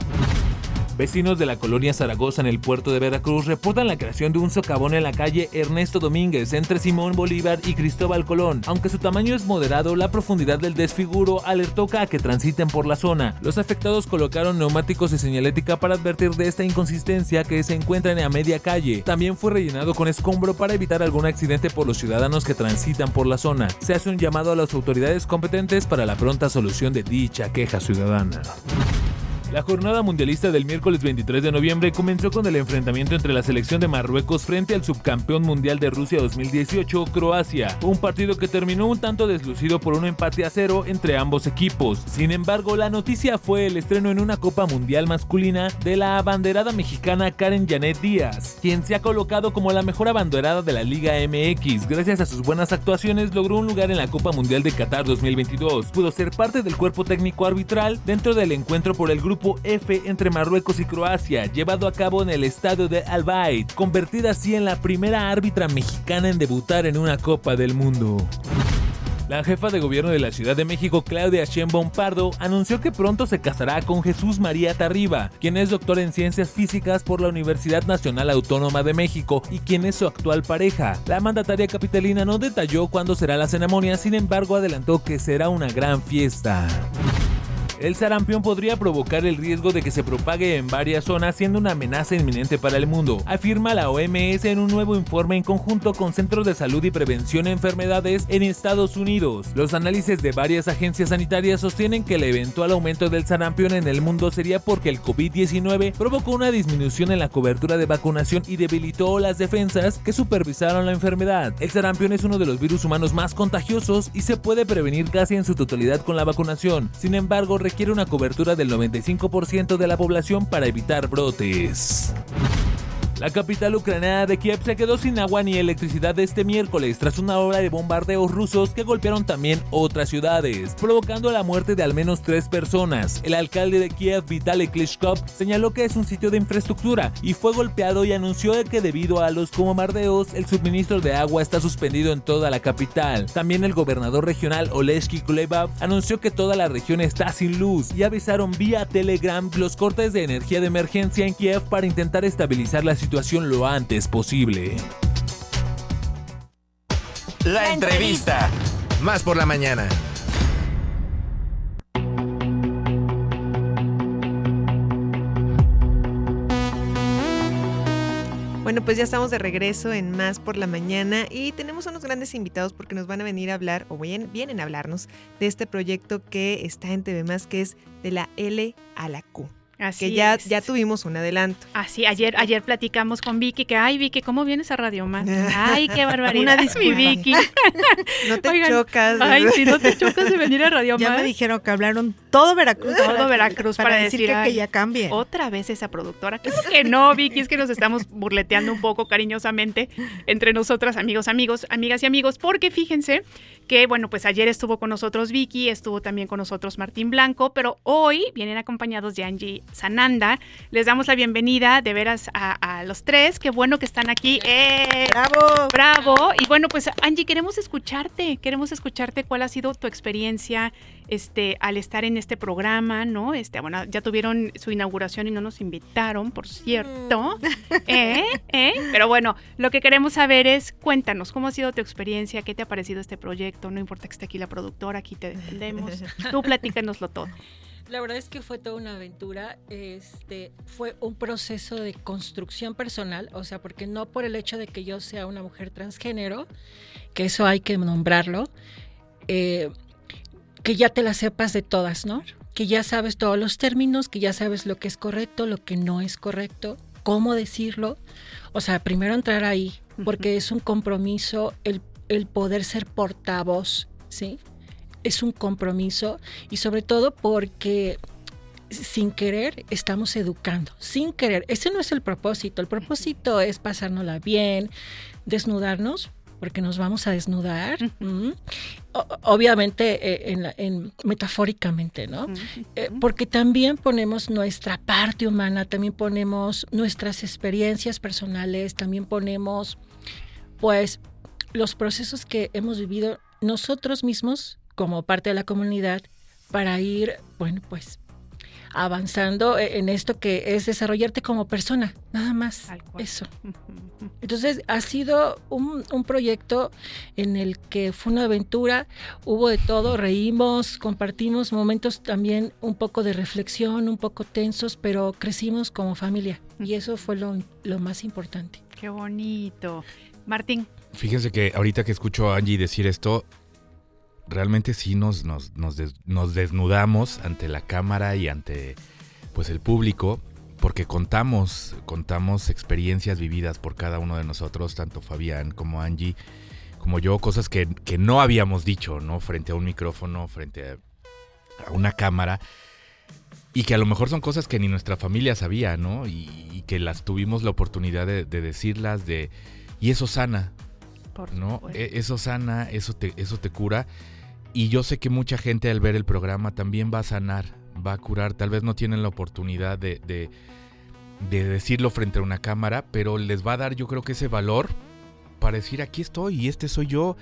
Vecinos de la colonia Zaragoza en el puerto de Veracruz reportan la creación de un socavón en la calle Ernesto Domínguez entre Simón Bolívar y Cristóbal Colón. Aunque su tamaño es moderado, la profundidad del desfiguro alertó a que transiten por la zona. Los afectados colocaron neumáticos y señalética para advertir de esta inconsistencia que se encuentra en a media calle. También fue rellenado con escombro para evitar algún accidente por los ciudadanos que transitan por la zona. Se hace un llamado a las autoridades competentes para la pronta solución de dicha queja ciudadana. La jornada mundialista del miércoles 23 de noviembre comenzó con el enfrentamiento entre la selección de Marruecos frente al subcampeón mundial de Rusia 2018, Croacia, un partido que terminó un tanto deslucido por un empate a cero entre ambos equipos. Sin embargo, la noticia fue el estreno en una Copa Mundial masculina de la abanderada mexicana Karen Janet Díaz, quien se ha colocado como la mejor abanderada de la Liga MX. Gracias a sus buenas actuaciones logró un lugar en la Copa Mundial de Qatar 2022. Pudo ser parte del cuerpo técnico arbitral dentro del encuentro por el grupo F entre Marruecos y Croacia, llevado a cabo en el estadio de Al convertida así en la primera árbitra mexicana en debutar en una Copa del Mundo. La jefa de gobierno de la Ciudad de México, Claudia Sheinbaum Pardo, anunció que pronto se casará con Jesús María Tarriba, quien es doctor en ciencias físicas por la Universidad Nacional Autónoma de México y quien es su actual pareja. La mandataria capitalina no detalló cuándo será la ceremonia, sin embargo adelantó que será una gran fiesta. El sarampión podría provocar el riesgo de que se propague en varias zonas siendo una amenaza inminente para el mundo, afirma la OMS en un nuevo informe en conjunto con Centros de Salud y Prevención de Enfermedades en Estados Unidos. Los análisis de varias agencias sanitarias sostienen que el eventual aumento del sarampión en el mundo sería porque el COVID-19 provocó una disminución en la cobertura de vacunación y debilitó las defensas que supervisaron la enfermedad. El sarampión es uno de los virus humanos más contagiosos y se puede prevenir casi en su totalidad con la vacunación. Sin embargo, requiere una cobertura del 95% de la población para evitar brotes. La capital ucraniana de Kiev se quedó sin agua ni electricidad este miércoles tras una ola de bombardeos rusos que golpearon también otras ciudades, provocando la muerte de al menos tres personas. El alcalde de Kiev, Vitaly Klitschko, señaló que es un sitio de infraestructura y fue golpeado y anunció que debido a los bombardeos el suministro de agua está suspendido en toda la capital. También el gobernador regional Oleshki Kulebov anunció que toda la región está sin luz y avisaron vía Telegram los cortes de energía de emergencia en Kiev para intentar estabilizar la situación lo antes posible. La entrevista. Más por la mañana. Bueno, pues ya estamos de regreso en Más por la Mañana y tenemos unos grandes invitados porque nos van a venir a hablar o bien, vienen a hablarnos de este proyecto que está en TV Más, que es de la L a la Q. Así que ya, es. ya tuvimos un adelanto. Así, ayer, ayer platicamos con Vicky que, ay Vicky, ¿cómo vienes a Radio Más? Ay, qué barbaridad. Una mi disculpa. Vicky. No te Oigan, chocas. Ay, si no te chocas de venir a Radio Ya Más. me dijeron que hablaron todo Veracruz. Todo para- Veracruz para, decir, que, ay, que ya cambie. Otra vez esa productora. Claro que no, Vicky, es que nos estamos burleteando un poco cariñosamente entre nosotras, amigos, amigos, amigas y amigos, porque fíjense que, bueno, pues ayer estuvo con nosotros Vicky, estuvo también con nosotros Martín Blanco, pero hoy vienen acompañados de Angie Sananda. Les damos la bienvenida de veras a, a los tres. Qué bueno que están aquí. ¡Eh! ¡Bravo! Bravo. Y bueno, pues Angie, queremos escucharte, queremos escucharte cuál ha sido tu experiencia este, al estar en este programa, ¿no? Este, bueno, ya tuvieron su inauguración y no nos invitaron, por cierto. ¿Eh? ¿Eh? Pero bueno, lo que queremos saber es, cuéntanos, ¿cómo ha sido tu experiencia? ¿Qué te ha parecido este proyecto? No importa que esté aquí la productora, aquí te defendemos. Tú platícanoslo todo. La verdad es que fue toda una aventura, este, fue un proceso de construcción personal, o sea, porque no por el hecho de que yo sea una mujer transgénero, que eso hay que nombrarlo, eh, que ya te la sepas de todas, ¿no? Que ya sabes todos los términos, que ya sabes lo que es correcto, lo que no es correcto, cómo decirlo. O sea, primero entrar ahí, porque es un compromiso el, el poder ser portavoz, ¿sí? Es un compromiso y sobre todo porque sin querer estamos educando, sin querer. Ese no es el propósito, el propósito es pasárnosla bien, desnudarnos, porque nos vamos a desnudar, obviamente eh, en, la- en- metafóricamente, ¿no? Eh, porque también ponemos nuestra parte humana, también ponemos nuestras experiencias personales, también ponemos, pues, los procesos que hemos vivido nosotros mismos como parte de la comunidad para ir, bueno, pues, avanzando eh, en esto que es desarrollarte como persona, nada más. Eso. Entonces ha sido un, un proyecto en el que fue una aventura, hubo de todo, reímos, compartimos momentos también un poco de reflexión, un poco tensos, pero crecimos como familia y eso fue lo, lo más importante. Qué bonito. Martín, Fíjense que ahorita que escucho a Angie decir esto, realmente sí nos, nos, nos, des- nos desnudamos ante la cámara y ante pues el público, porque contamos, contamos experiencias vividas por cada uno de nosotros, tanto Fabián como Angie, como yo, cosas que, que no habíamos dicho, ¿no? Frente a un micrófono, frente a, a una cámara. Y que a lo mejor son cosas que ni nuestra familia sabía, ¿no? Y, y que las tuvimos la oportunidad de, de decirlas, de... Y eso sana, por ¿no? E- Eso sana, eso te, eso te cura. Y yo sé que mucha gente al ver el programa también va a sanar, va a curar. Tal vez no tienen la oportunidad de, de, de decirlo frente a una cámara, pero les va a dar yo creo que ese valor para decir aquí estoy y este soy yo.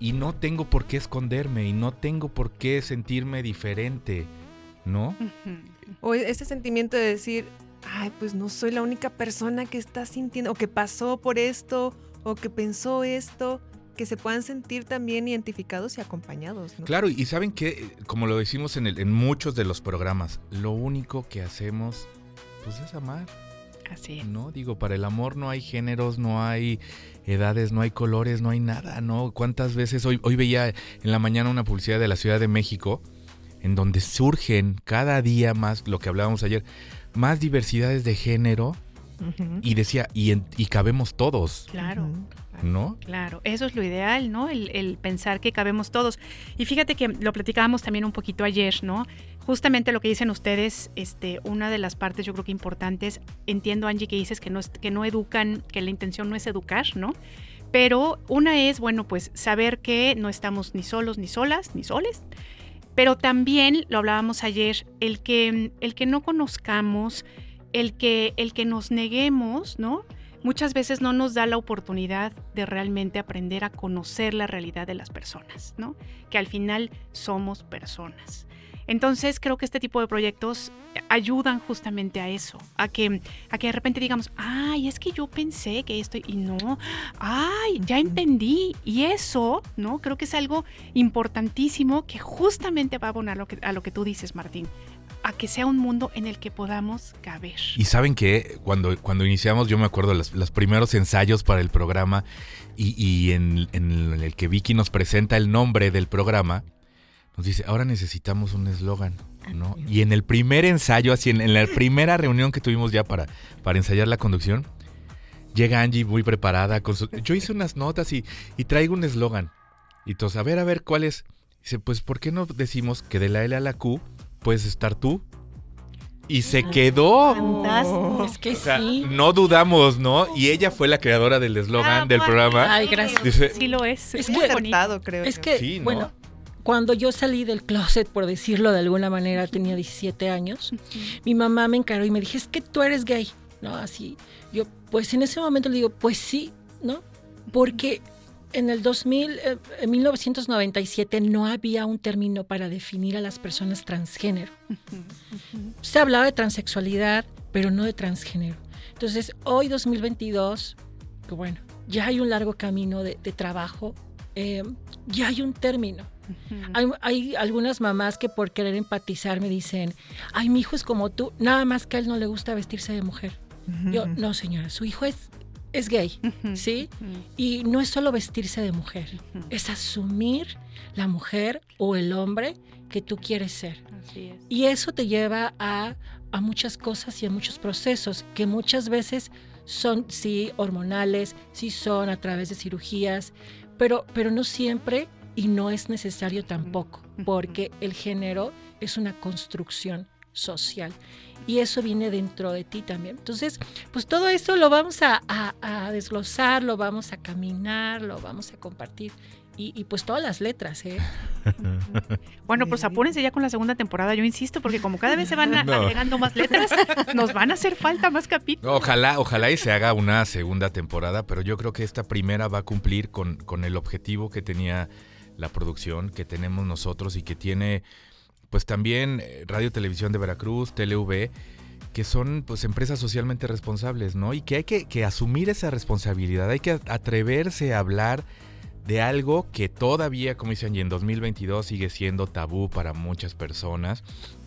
y no tengo por qué esconderme y no tengo por qué sentirme diferente, ¿no? O ese sentimiento de decir, ay, pues no soy la única persona que está sintiendo, o que pasó por esto, o que pensó esto, que se puedan sentir también identificados y acompañados. ¿no? Claro, y saben que, como lo decimos en, el- en muchos de los programas, lo único que hacemos, pues es amar. Así es. No, digo, para el amor no hay géneros, no hay edades, no hay colores, no hay nada, ¿no? ¿Cuántas veces hoy, hoy veía en la mañana una publicidad de la Ciudad de México en donde surgen cada día más, lo que hablábamos ayer, más diversidades de género Y decía, y, en- y cabemos todos, Claro. ¿no? Claro, eso es lo ideal, ¿no? El, el pensar que cabemos todos. Y fíjate que lo platicábamos también un poquito ayer, ¿no? Justamente lo que dicen ustedes, este, una de las partes yo creo que importantes, entiendo Angie que dices que no, es- que no educan, que la intención no es educar, ¿no? Pero una es, bueno, pues saber que no estamos ni solos, ni solas, ni soles. Pero también, lo hablábamos ayer, el que, el que no conozcamos, el que, el que nos neguemos, ¿no? muchas veces no nos da la oportunidad de realmente aprender a conocer la realidad de las personas, ¿no? Que al final somos personas. Entonces creo que este tipo de proyectos ayudan justamente a eso, a que, a que de repente digamos, ay, es que yo pensé que esto y no, ay, ya entendí. Y eso, ¿no? Creo que es algo importantísimo que justamente va a abonar lo que- a lo que tú dices, Martín, a que sea un mundo en el que podamos caber. Y saben que cuando, cuando iniciamos, yo me acuerdo los, los primeros ensayos para el programa y, y en, en el que Vicky nos presenta el nombre del programa, nos dice, ahora necesitamos un eslogan, ¿no? Y en el primer ensayo, así en, en la primera reunión que tuvimos ya para, para ensayar la conducción, llega Angie muy preparada con su... Yo hice unas notas y, y traigo un eslogan. Y todos, a ver, a ver, ¿cuál es? Dice, pues, ¿por qué no decimos que de la L a la Q puedes estar tú? Y se quedó. Fantástico. Es que O sea, sí. no dudamos, ¿no? Y ella fue la creadora del eslogan Ah, del programa. Ay, gracias. Dice- Sí lo es. Es muy acertado, creo. Es que, Sí, ¿no? bueno, cuando yo salí del closet, por decirlo de alguna manera, tenía 17 años, mi mamá me encaró y me dije, es que tú eres gay, ¿no? Así. Yo, pues en ese momento le digo, pues sí, ¿no? Porque en el 2000, eh, en 1997 no había un término para definir a las personas transgénero. Se hablaba de transexualidad, pero no de transgénero. Entonces, hoy 2022, que bueno, ya hay un largo camino de, de trabajo, eh, ya hay un término. Hay, hay algunas mamás que por querer empatizar me dicen, ay, mi hijo es como tú, nada más que a él no le gusta vestirse de mujer. Yo, no señora, su hijo es, es gay, ¿sí? Y no es solo vestirse de mujer, es asumir la mujer o el hombre que tú quieres ser. Así es. Y eso te lleva a, a muchas cosas y a muchos procesos que muchas veces son, sí, hormonales, sí son a través de cirugías, pero, pero no siempre y no es necesario tampoco, porque el género es una construcción social y eso viene dentro de ti también. Entonces, pues todo eso lo vamos a, a- a desglosar, lo vamos a caminar, lo vamos a compartir. Y, y pues todas las letras, ¿eh? Bueno, pues apúrense ya con la segunda temporada, yo insisto, porque como cada vez se van a- No. agregando más letras, nos van a hacer falta más capítulos. Ojalá, ojalá y se haga una segunda temporada, pero yo creo que esta primera va a cumplir con, con el objetivo que tenía la producción, que tenemos nosotros y que tiene pues también eh, Radio Televisión de Veracruz, TLV, que son pues empresas socialmente responsables, ¿no? Y que hay que, que asumir esa responsabilidad, hay que atreverse a hablar de algo que todavía, como dicen, y en 2022 sigue siendo tabú para muchas personas.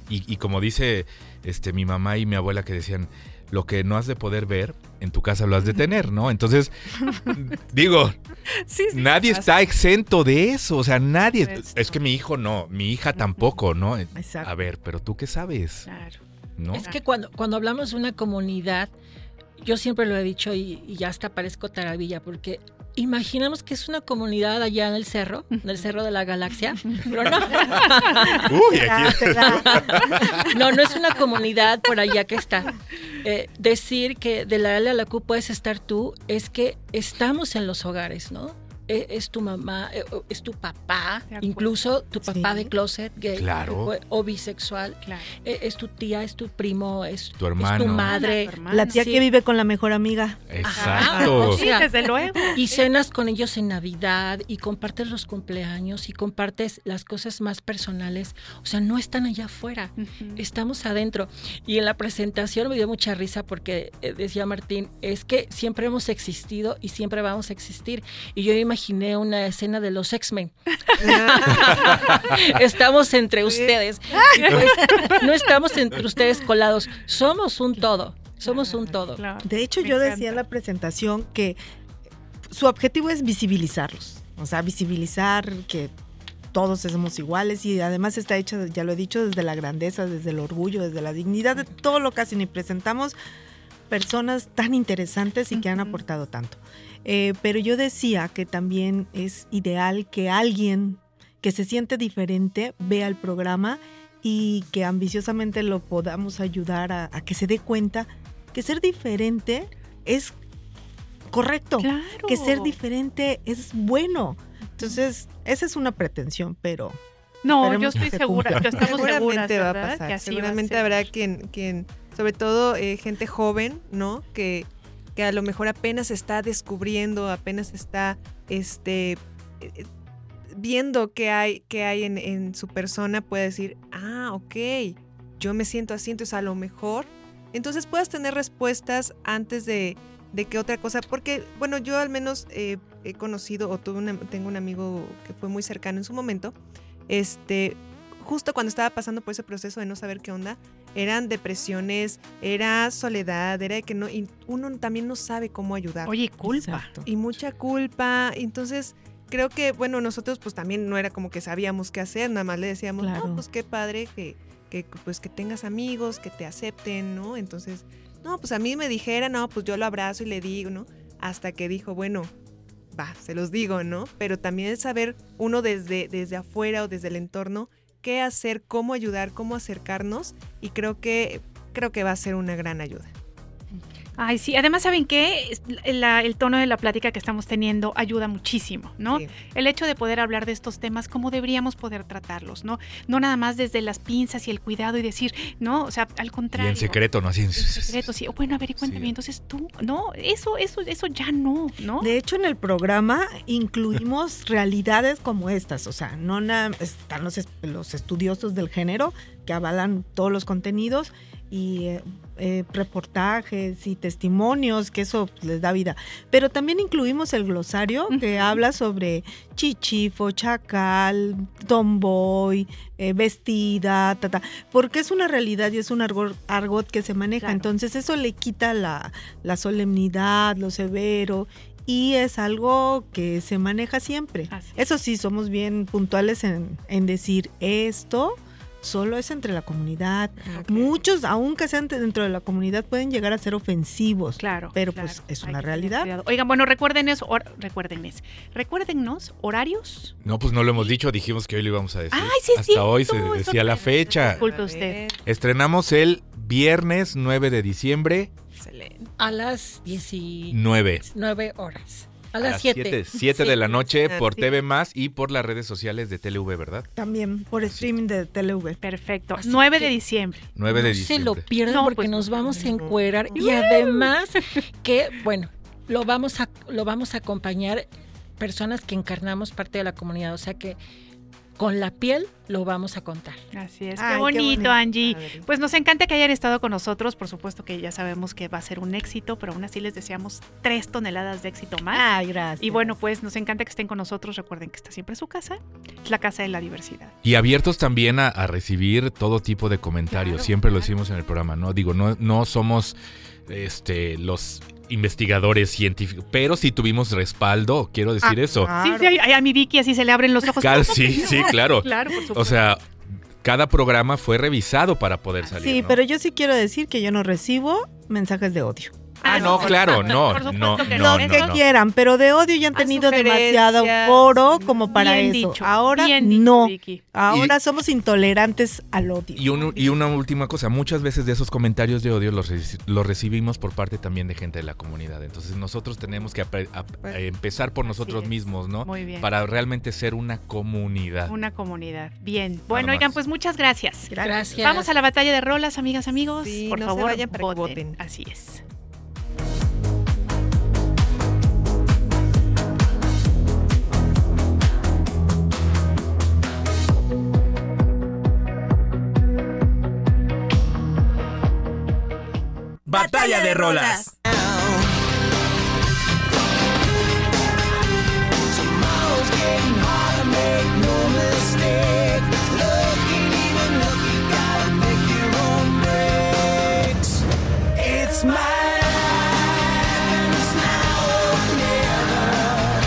Y, y como dice este, mi mamá y mi abuela que decían, lo que no has de poder ver, en tu casa lo has de tener, ¿no? Entonces, digo, Sí, sí, nadie está exento de eso, o sea, nadie... Es que mi hijo no, mi hija tampoco, ¿no? Exacto. A ver, pero tú qué sabes, Claro. ¿no? Es que cuando, cuando hablamos de una comunidad, yo siempre lo he dicho y, y ya hasta parezco taravilla, porque imaginamos que es una comunidad allá en el cerro, en el cerro de la galaxia, pero no. Uy, aquí... No, no es una comunidad por allá que está. Eh, decir que de la L a la Q puedes estar tú es que estamos en los hogares, ¿no? E- es tu mamá, o es tu papá, incluso tu papá Sí. de closet gay Claro. o, o bisexual. Claro. Eh, Es tu tía, es tu primo, es Tu es hermano. tu madre. Tu hermano. La tía Sí. que vive con la mejor amiga. Exacto. o Sí, desde luego. Y cenas con ellos en Navidad y compartes los cumpleaños y compartes las cosas más personales. O sea, no están allá afuera, estamos adentro. Y en la presentación me dio mucha risa porque eh, decía Martín, es que siempre hemos existido y siempre vamos a existir. Y yo imaginé una escena de los X-Men. estamos entre ustedes. Pues, no estamos entre ustedes colados, somos un todo. Somos un todo. De hecho, Me yo encanta. decía en la presentación que su objetivo es visibilizarlos. O sea, visibilizar que todos somos iguales y además está hecho, ya lo he dicho, desde la grandeza, desde el orgullo, desde la dignidad de todo lo que hacen y presentamos personas tan interesantes y que han aportado tanto. Eh, pero yo decía que también es ideal que alguien que se siente diferente vea el programa y que ambiciosamente lo podamos ayudar a, a que se dé cuenta que ser diferente es correcto, Claro. que ser diferente es bueno. Entonces, esa es una pretensión, pero No, yo estoy segura, yo estamos seguras, Seguramente va a pasar. Que así va a Seguramente ser. habrá quien, quien, sobre todo eh, gente joven, ¿no? Que, que a lo mejor apenas está descubriendo, apenas está este eh, viendo qué hay, hay en, en su persona, puede decir, ah, ok, yo me siento así, entonces a lo mejor. Entonces puedas tener respuestas antes de, de que otra cosa, porque, bueno, yo al menos eh, he conocido o tuve una- tengo un amigo que fue muy cercano en su momento, este, justo cuando estaba pasando por ese proceso de no saber qué onda, eran depresiones, era soledad, era de que no, y uno también no sabe cómo ayudar. Oye, culpa. Exacto. Y mucha culpa. Entonces, creo que, bueno, nosotros pues también no era como que sabíamos qué hacer, nada más le decíamos, Claro. no, pues qué padre que, que pues que tengas amigos, que te acepten, ¿no? Entonces, no, pues a mí me dijera, no, pues yo lo abrazo y le digo, ¿no? Hasta que dijo, bueno, va, se los digo, ¿no? Pero también es saber uno desde, desde afuera o desde el entorno qué hacer, cómo ayudar, cómo acercarnos y creo que creo que va a ser una gran ayuda. Ay, sí, además, ¿saben qué? La- el tono de la plática que estamos teniendo ayuda muchísimo, ¿no? Sí. El hecho de poder hablar de estos temas, cómo deberíamos poder tratarlos, ¿no? No nada más desde las pinzas y el cuidado y decir, no, o sea, al Y contrario. en secreto, ¿no? Así. En secreto, sí. Bueno, a ver, y cuéntame, Sí. entonces tú, no, eso, eso, eso ya no, ¿no? De hecho, en el programa incluimos realidades como estas, o sea, no na- están los, los estudiosos del género que avalan todos los contenidos y eh, eh, reportajes y testimonios, que eso pues, les da vida. Pero también incluimos el glosario que habla sobre chichifo, chacal, tomboy, eh, vestida, ta, ta, porque es una realidad y es un argot, argot que se maneja. Claro. Entonces eso le quita la, la solemnidad, lo severo y es algo que se maneja siempre. Así. Eso sí, somos bien puntuales en, en decir esto solo es entre la comunidad. Muchos, aunque sean dentro de la comunidad, pueden llegar a ser ofensivos. Claro. Pero claro. pues es Hay una realidad. Oigan, bueno, recuerden eso, hor- recuérdenles, recuérdennos horarios. No, pues no lo hemos dicho, dijimos que hoy lo íbamos a decir. Ay, sí Hasta hoy se decía la fecha. Disculpe usted. Estrenamos el viernes 9 de diciembre, Excelente. A las 19 9. horas. A las 7. 7 de la noche por sí. TV Más y por las redes sociales de TLV, ¿verdad? También por streaming de TeleV. Perfecto. Así 9 que- de diciembre. 9 de no se diciembre. lo pierdan No, porque pues, nos vamos a encuerar y además que, bueno, lo vamos a lo vamos a acompañar personas que encarnamos parte de la comunidad, o sea que con la piel lo vamos a contar. Así es. Ay, qué qué bonito. Angie. Pues nos encanta que hayan estado con nosotros. Por supuesto que ya sabemos que va a ser un éxito, pero aún así les deseamos tres toneladas de éxito más. Ay, gracias. Y bueno, pues nos encanta que estén con nosotros. Recuerden que está siempre su casa. Es la casa de la diversidad. Y abiertos también a, a recibir todo tipo de comentarios. Claro, Siempre lo decimos en el programa, ¿no? Digo, no, no somos este, los investigadores científicos, pero sí tuvimos respaldo, quiero decir Ah, eso. claro. Sí, sí, a, a mi Vicky así se le abren los ojos. Sí, sí, claro. Claro, por supuesto. O sea, cada programa fue revisado para poder salir. Sí, ¿no? pero yo sí quiero decir que yo no recibo mensajes de odio. Ah, Ah, no, claro, no, Por no, supuesto que no, que quieran, pero de odio ya han A tenido demasiado foro como para Bien eso. dicho, Ahora dicho, no. Vicky. Ahora somos intolerantes al odio. Y, un- y una última cosa, muchas veces de esos comentarios de odio los, los recibimos por parte también de gente de la comunidad. Entonces nosotros tenemos que Pues, eh, empezar por nosotros mismos, ¿no? Muy bien. Para realmente ser una comunidad. Una comunidad. Bien. Bueno, más. oigan, pues muchas gracias. Gracias. Vamos a la batalla de rolas, amigas, amigos. Sí, Por no se favor, vayan para que voten. voten. Así es. Now or never.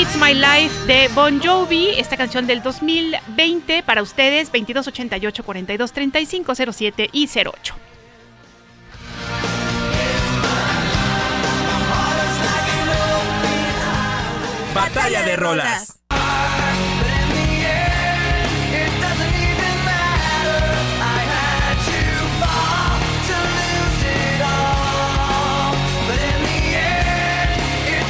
It's My Life de Bon Jovi, esta canción del 2020 para ustedes, 2288 42 35 07 y 08.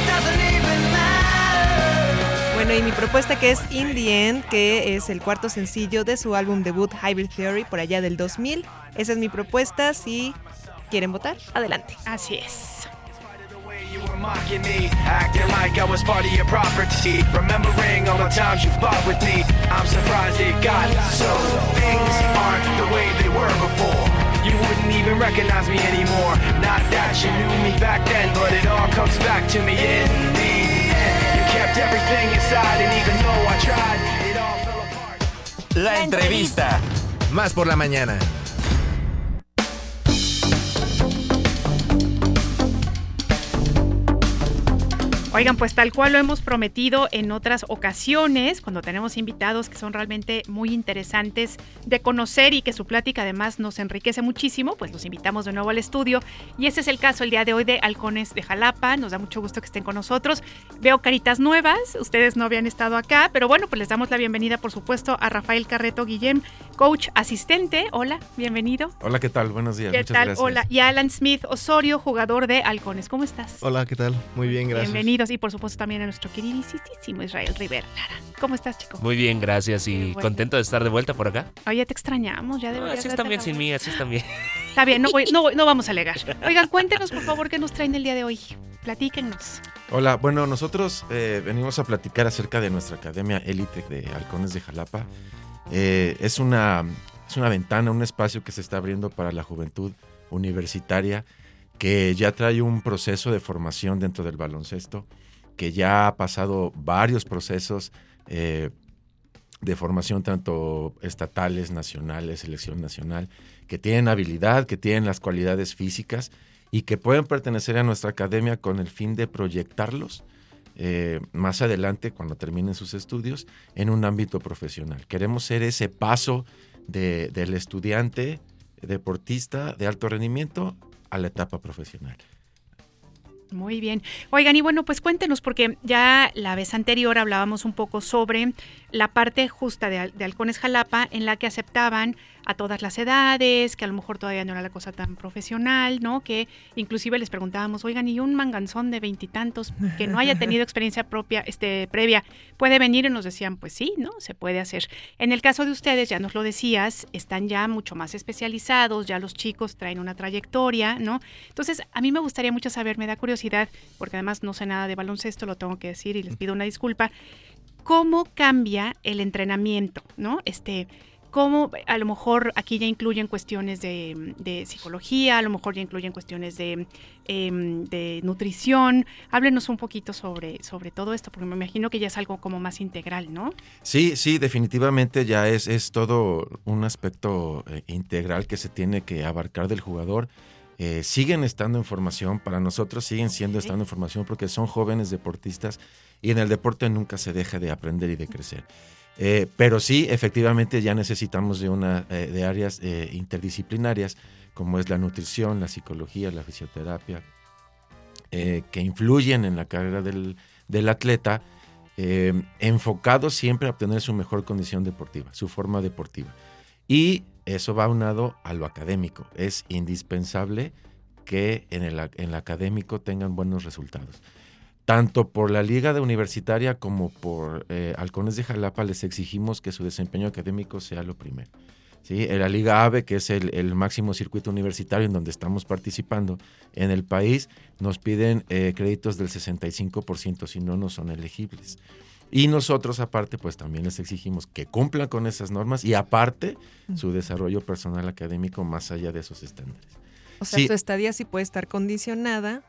Doesn't even matter. Bueno, y mi propuesta que es In the End, que es el cuarto sencillo de su álbum debut Hybrid Theory por allá del 2000. Esa es mi propuesta. Si quieren votar, adelante. Así es. You were mocking me, acting like I was part of your property. Remembering all the times you fought with me, I'm surprised it got so. Things aren't the way they were before. You wouldn't even recognize me anymore. Not that you knew me back then, but it all comes back to me in the end. You kept everything inside, and even though I tried, it all fell apart. La entrevista. Más por la mañana. Oigan, pues tal cual lo hemos prometido en otras ocasiones, cuando tenemos invitados que son realmente muy interesantes de conocer y que su plática además nos enriquece muchísimo, pues los invitamos de nuevo al estudio. Y ese es el caso el día de hoy de Halcones de Jalapa. Nos da mucho gusto que estén con nosotros. Veo caritas nuevas, ustedes no habían estado acá, pero bueno, pues les damos la bienvenida, por supuesto, a Rafael Carreto Guillem, coach asistente. Hola, bienvenido. Hola, ¿qué tal? Buenos días. ¿Qué Muchas tal? gracias. Hola. Y Alan Smith Osorio, jugador de Halcones. ¿Cómo estás? Hola, ¿qué tal? Muy bien, gracias. Y por supuesto también a nuestro queridísimo Israel Rivera. Lara, ¿cómo estás, chico? Muy bien, gracias y bueno. contento de estar de vuelta por acá. Oye, te extrañamos, ya No, deberías así están bien sin mí, así están bien. Está bien, no, voy- no, voy- no vamos a alegar. Oigan, cuéntenos por favor qué nos traen el día de hoy. Platíquennos. Hola, bueno, nosotros eh, venimos a platicar acerca de nuestra academia élite de Halcones de Jalapa. Eh, es, una, es una ventana, un espacio que se está abriendo para la juventud universitaria que ya trae un proceso de formación dentro del baloncesto, que ya ha pasado varios procesos eh, de formación, tanto estatales, nacionales, selección nacional, que tienen habilidad, que tienen las cualidades físicas y que pueden pertenecer a nuestra academia con el fin de proyectarlos eh, más adelante, cuando terminen sus estudios, en un ámbito profesional. Queremos ser ese paso de- del estudiante deportista de alto rendimiento a la etapa profesional. Muy bien. Oigan, y bueno, pues cuéntenos, porque ya la vez anterior hablábamos un poco sobre la parte justa de, de Halcones Jalapa, en la que aceptaban a todas las edades, que a lo mejor todavía no era la cosa tan profesional, ¿no? Que inclusive les preguntábamos, oigan, ¿y un manganzón de veintitantos que no haya tenido experiencia propia, este, previa, puede venir? Y nos decían, pues sí, ¿no? Se puede hacer. En el caso de ustedes, ya nos lo decías, están ya mucho más especializados, ya los chicos traen una trayectoria, ¿no? Entonces, a mí me gustaría mucho saber, me da curiosidad, porque además no sé nada de baloncesto, lo tengo que decir y les pido una disculpa, ¿cómo cambia el entrenamiento, ¿no? Este, cómo a lo mejor aquí ya incluyen cuestiones de, de psicología, a lo mejor ya incluyen cuestiones de, em, de nutrición. Háblenos un poquito sobre, sobre todo esto, porque me imagino que ya es algo como más integral, ¿no? Sí, sí, definitivamente ya es, es todo un aspecto eh, integral que se tiene que abarcar del jugador. Eh, siguen estando en formación, para nosotros siguen siendo estando en formación porque son jóvenes deportistas y en el deporte nunca se deja de aprender y de crecer. Eh, pero sí, efectivamente ya necesitamos de, una, eh, de áreas eh, interdisciplinarias como es la nutrición, la psicología, la fisioterapia, eh, que influyen en la carrera del, del atleta, eh, enfocado siempre a obtener su mejor condición deportiva, su forma deportiva. Y eso va unado a lo académico. Es indispensable que en el, en el académico tengan buenos resultados. Tanto por la liga de universitaria como por eh, Halcones de Jalapa les exigimos que su desempeño académico sea lo primero. ¿sí? En la Liga AVE, que es el, el máximo circuito universitario en donde estamos participando en el país, nos piden eh, créditos del 65%, si no, no son elegibles. Y nosotros aparte, pues también les exigimos que cumplan con esas normas y aparte su desarrollo personal académico más allá de esos estándares. O sea, Sí. su estadía sí puede estar condicionada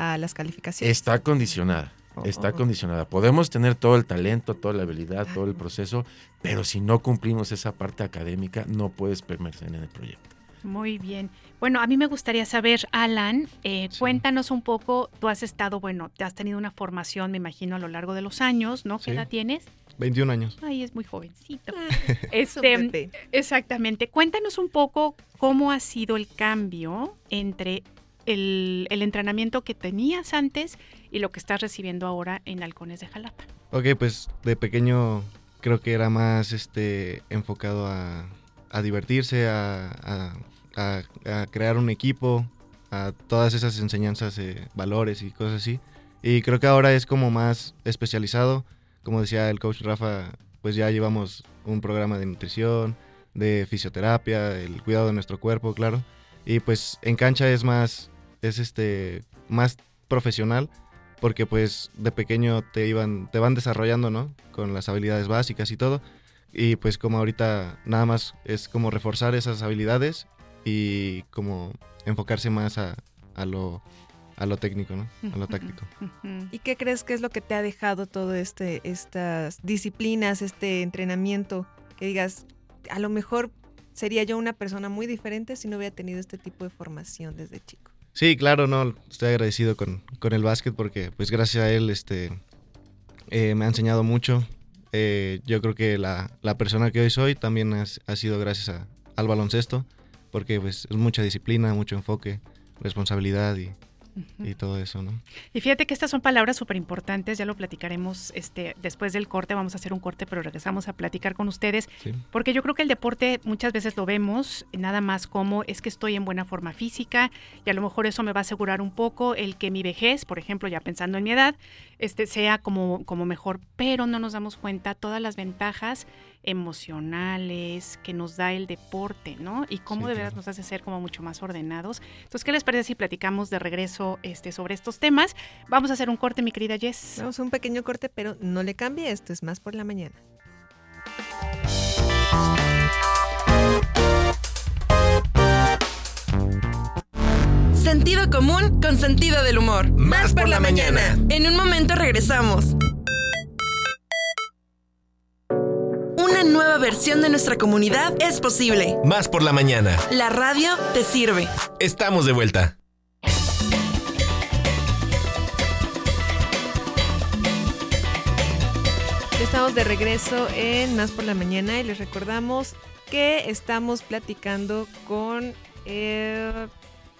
a las calificaciones. Está condicionada. Está condicionada. Podemos tener todo el talento, toda la habilidad, todo el proceso, pero si no cumplimos esa parte académica, no puedes permanecer en el proyecto. Muy bien. Bueno, a mí me gustaría saber, Alan, eh, cuéntanos un poco, tú has estado, bueno, te has tenido una formación, me imagino, a lo largo de los años, ¿no? ¿Qué Sí. edad tienes? 21 años. Ay, es muy jovencito. Su este, exactamente. Cuéntanos un poco cómo ha sido el cambio entre el, entrenamiento que tenías antes y lo que estás recibiendo ahora en Halcones de Jalapa. Ok, pues de pequeño creo que era más este enfocado a, divertirse, a crear un equipo, a todas esas enseñanzas, eh, valores y cosas así. Y creo que ahora es como más especializado. Como decía el coach Rafa, pues ya llevamos un programa de nutrición, de fisioterapia, el cuidado de nuestro cuerpo, claro. Y pues en cancha es más, es este, más profesional porque pues de pequeño te iban te van desarrollando, ¿no? Con las habilidades básicas y todo. Y pues como ahorita nada más es como reforzar esas habilidades y como enfocarse más a, a lo a lo técnico, ¿no? A lo táctico. ¿Y qué crees que es lo que te ha dejado todo este estas disciplinas, este entrenamiento? Que digas, a lo mejor sería yo una persona muy diferente si no hubiera tenido este tipo de formación desde chico. Sí, claro, no, estoy agradecido con, con el básquet porque pues gracias a él este, eh, me ha enseñado mucho. Eh, yo creo que la, la persona que hoy soy también ha, sido gracias al baloncesto porque pues es mucha disciplina, mucho enfoque, responsabilidad y, y todo eso, ¿no? Y fíjate que estas son palabras súper importantes, ya lo platicaremos este, después del corte, vamos a hacer un corte, pero regresamos a platicar con ustedes, Sí. porque yo creo que el deporte muchas veces lo vemos nada más como es que estoy en buena forma física y a lo mejor eso me va a asegurar un poco el que mi vejez, por ejemplo, ya pensando en mi edad, este, sea como, como mejor, pero no nos damos cuenta todas las ventajas emocionales que nos da el deporte, ¿no? Y cómo de veras nos hace ser como mucho más ordenados. Entonces, ¿qué les parece si platicamos de regreso este, sobre estos temas? Vamos a hacer un corte, mi querida Jess. Vamos a un pequeño corte, pero no le cambie, esto es más por la mañana. Sentido común con sentido del humor. Más por la mañana. En un momento regresamos. Nueva versión de nuestra comunidad es posible. Más por la mañana. La radio te sirve. Estamos de vuelta. Estamos de regreso en Más por la Mañana y les recordamos que estamos platicando con eh,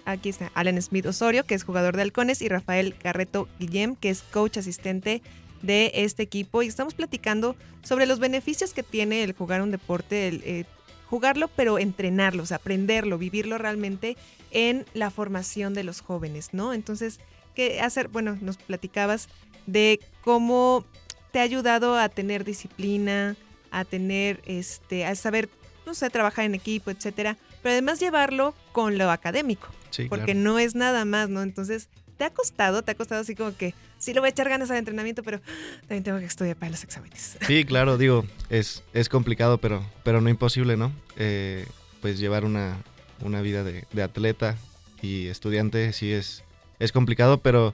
aquí está Alan Smith Osorio, que es jugador de Halcones, y Rafael Carreto Guillem, que es coach asistente de este equipo. Y estamos platicando sobre los beneficios que tiene el jugar un deporte, el eh, jugarlo, pero entrenarlo, o sea, aprenderlo, vivirlo realmente en la formación de los jóvenes, ¿no? Entonces, ¿qué hacer? Bueno, nos platicabas de cómo te ha ayudado a tener disciplina, a tener, este, a saber, no sé, trabajar en equipo, etcétera, pero además llevarlo con lo académico, Sí, porque claro. no es nada más, ¿no? Entonces, te ha costado, te ha costado así como que sí le voy a echar ganas al entrenamiento, pero también tengo que estudiar para los exámenes. Sí, claro, digo, es, es complicado, pero, pero no imposible, ¿no? Eh, pues llevar una, una vida de, atleta y estudiante sí es, es complicado, pero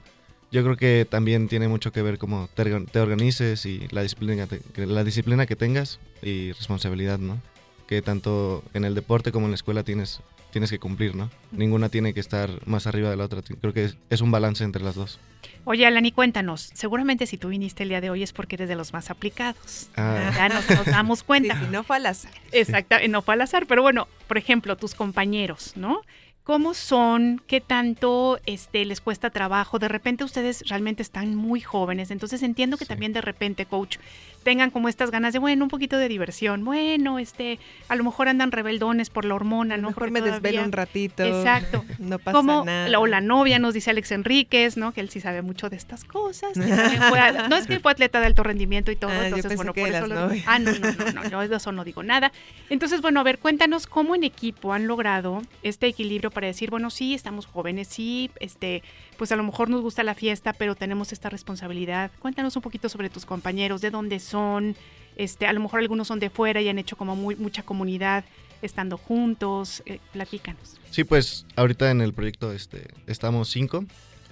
yo creo que también tiene mucho que ver cómo te, te organices y la disciplina, la disciplina que tengas y responsabilidad, ¿no? Que tanto en el deporte como en la escuela tienes, tienes que cumplir, ¿no? Ninguna tiene que estar más arriba de la otra. Creo que es, es un balance entre las dos. Oye, Alani, cuéntanos. Seguramente si tú viniste el día de hoy es porque eres de los más aplicados. Ah. Ya nos, nos damos cuenta. Sí, sí, no fue al azar. Exacto, no fue al azar. Pero bueno, por ejemplo, tus compañeros, ¿no? ¿Cómo son? ¿Qué tanto este, les cuesta trabajo? De repente ustedes realmente están muy jóvenes, entonces entiendo que también de repente, coach, tengan como estas ganas de, bueno, un poquito de diversión. Bueno, este, a lo mejor andan rebeldones por la hormona, ¿no? Mejor Porque me desvelo todavía- un ratito. Exacto. No pasa Como nada. o la novia nos dice Alex Enríquez, ¿no? Que él sí sabe mucho de estas cosas. fue- no es que fue atleta de alto rendimiento y todo, Ah, entonces bueno, por eso lo. Ah, no, no, no, no, yo de eso no digo nada. Entonces, bueno, a ver, cuéntanos cómo en equipo han logrado este equilibrio para decir, bueno, sí, estamos jóvenes, sí, este, pues a lo mejor nos gusta la fiesta, pero tenemos esta responsabilidad. Cuéntanos un poquito sobre tus compañeros, de dónde son, este, a lo mejor algunos son de fuera y han hecho como muy, mucha comunidad estando juntos, eh, platícanos. Sí, pues ahorita en el proyecto este, estamos cinco.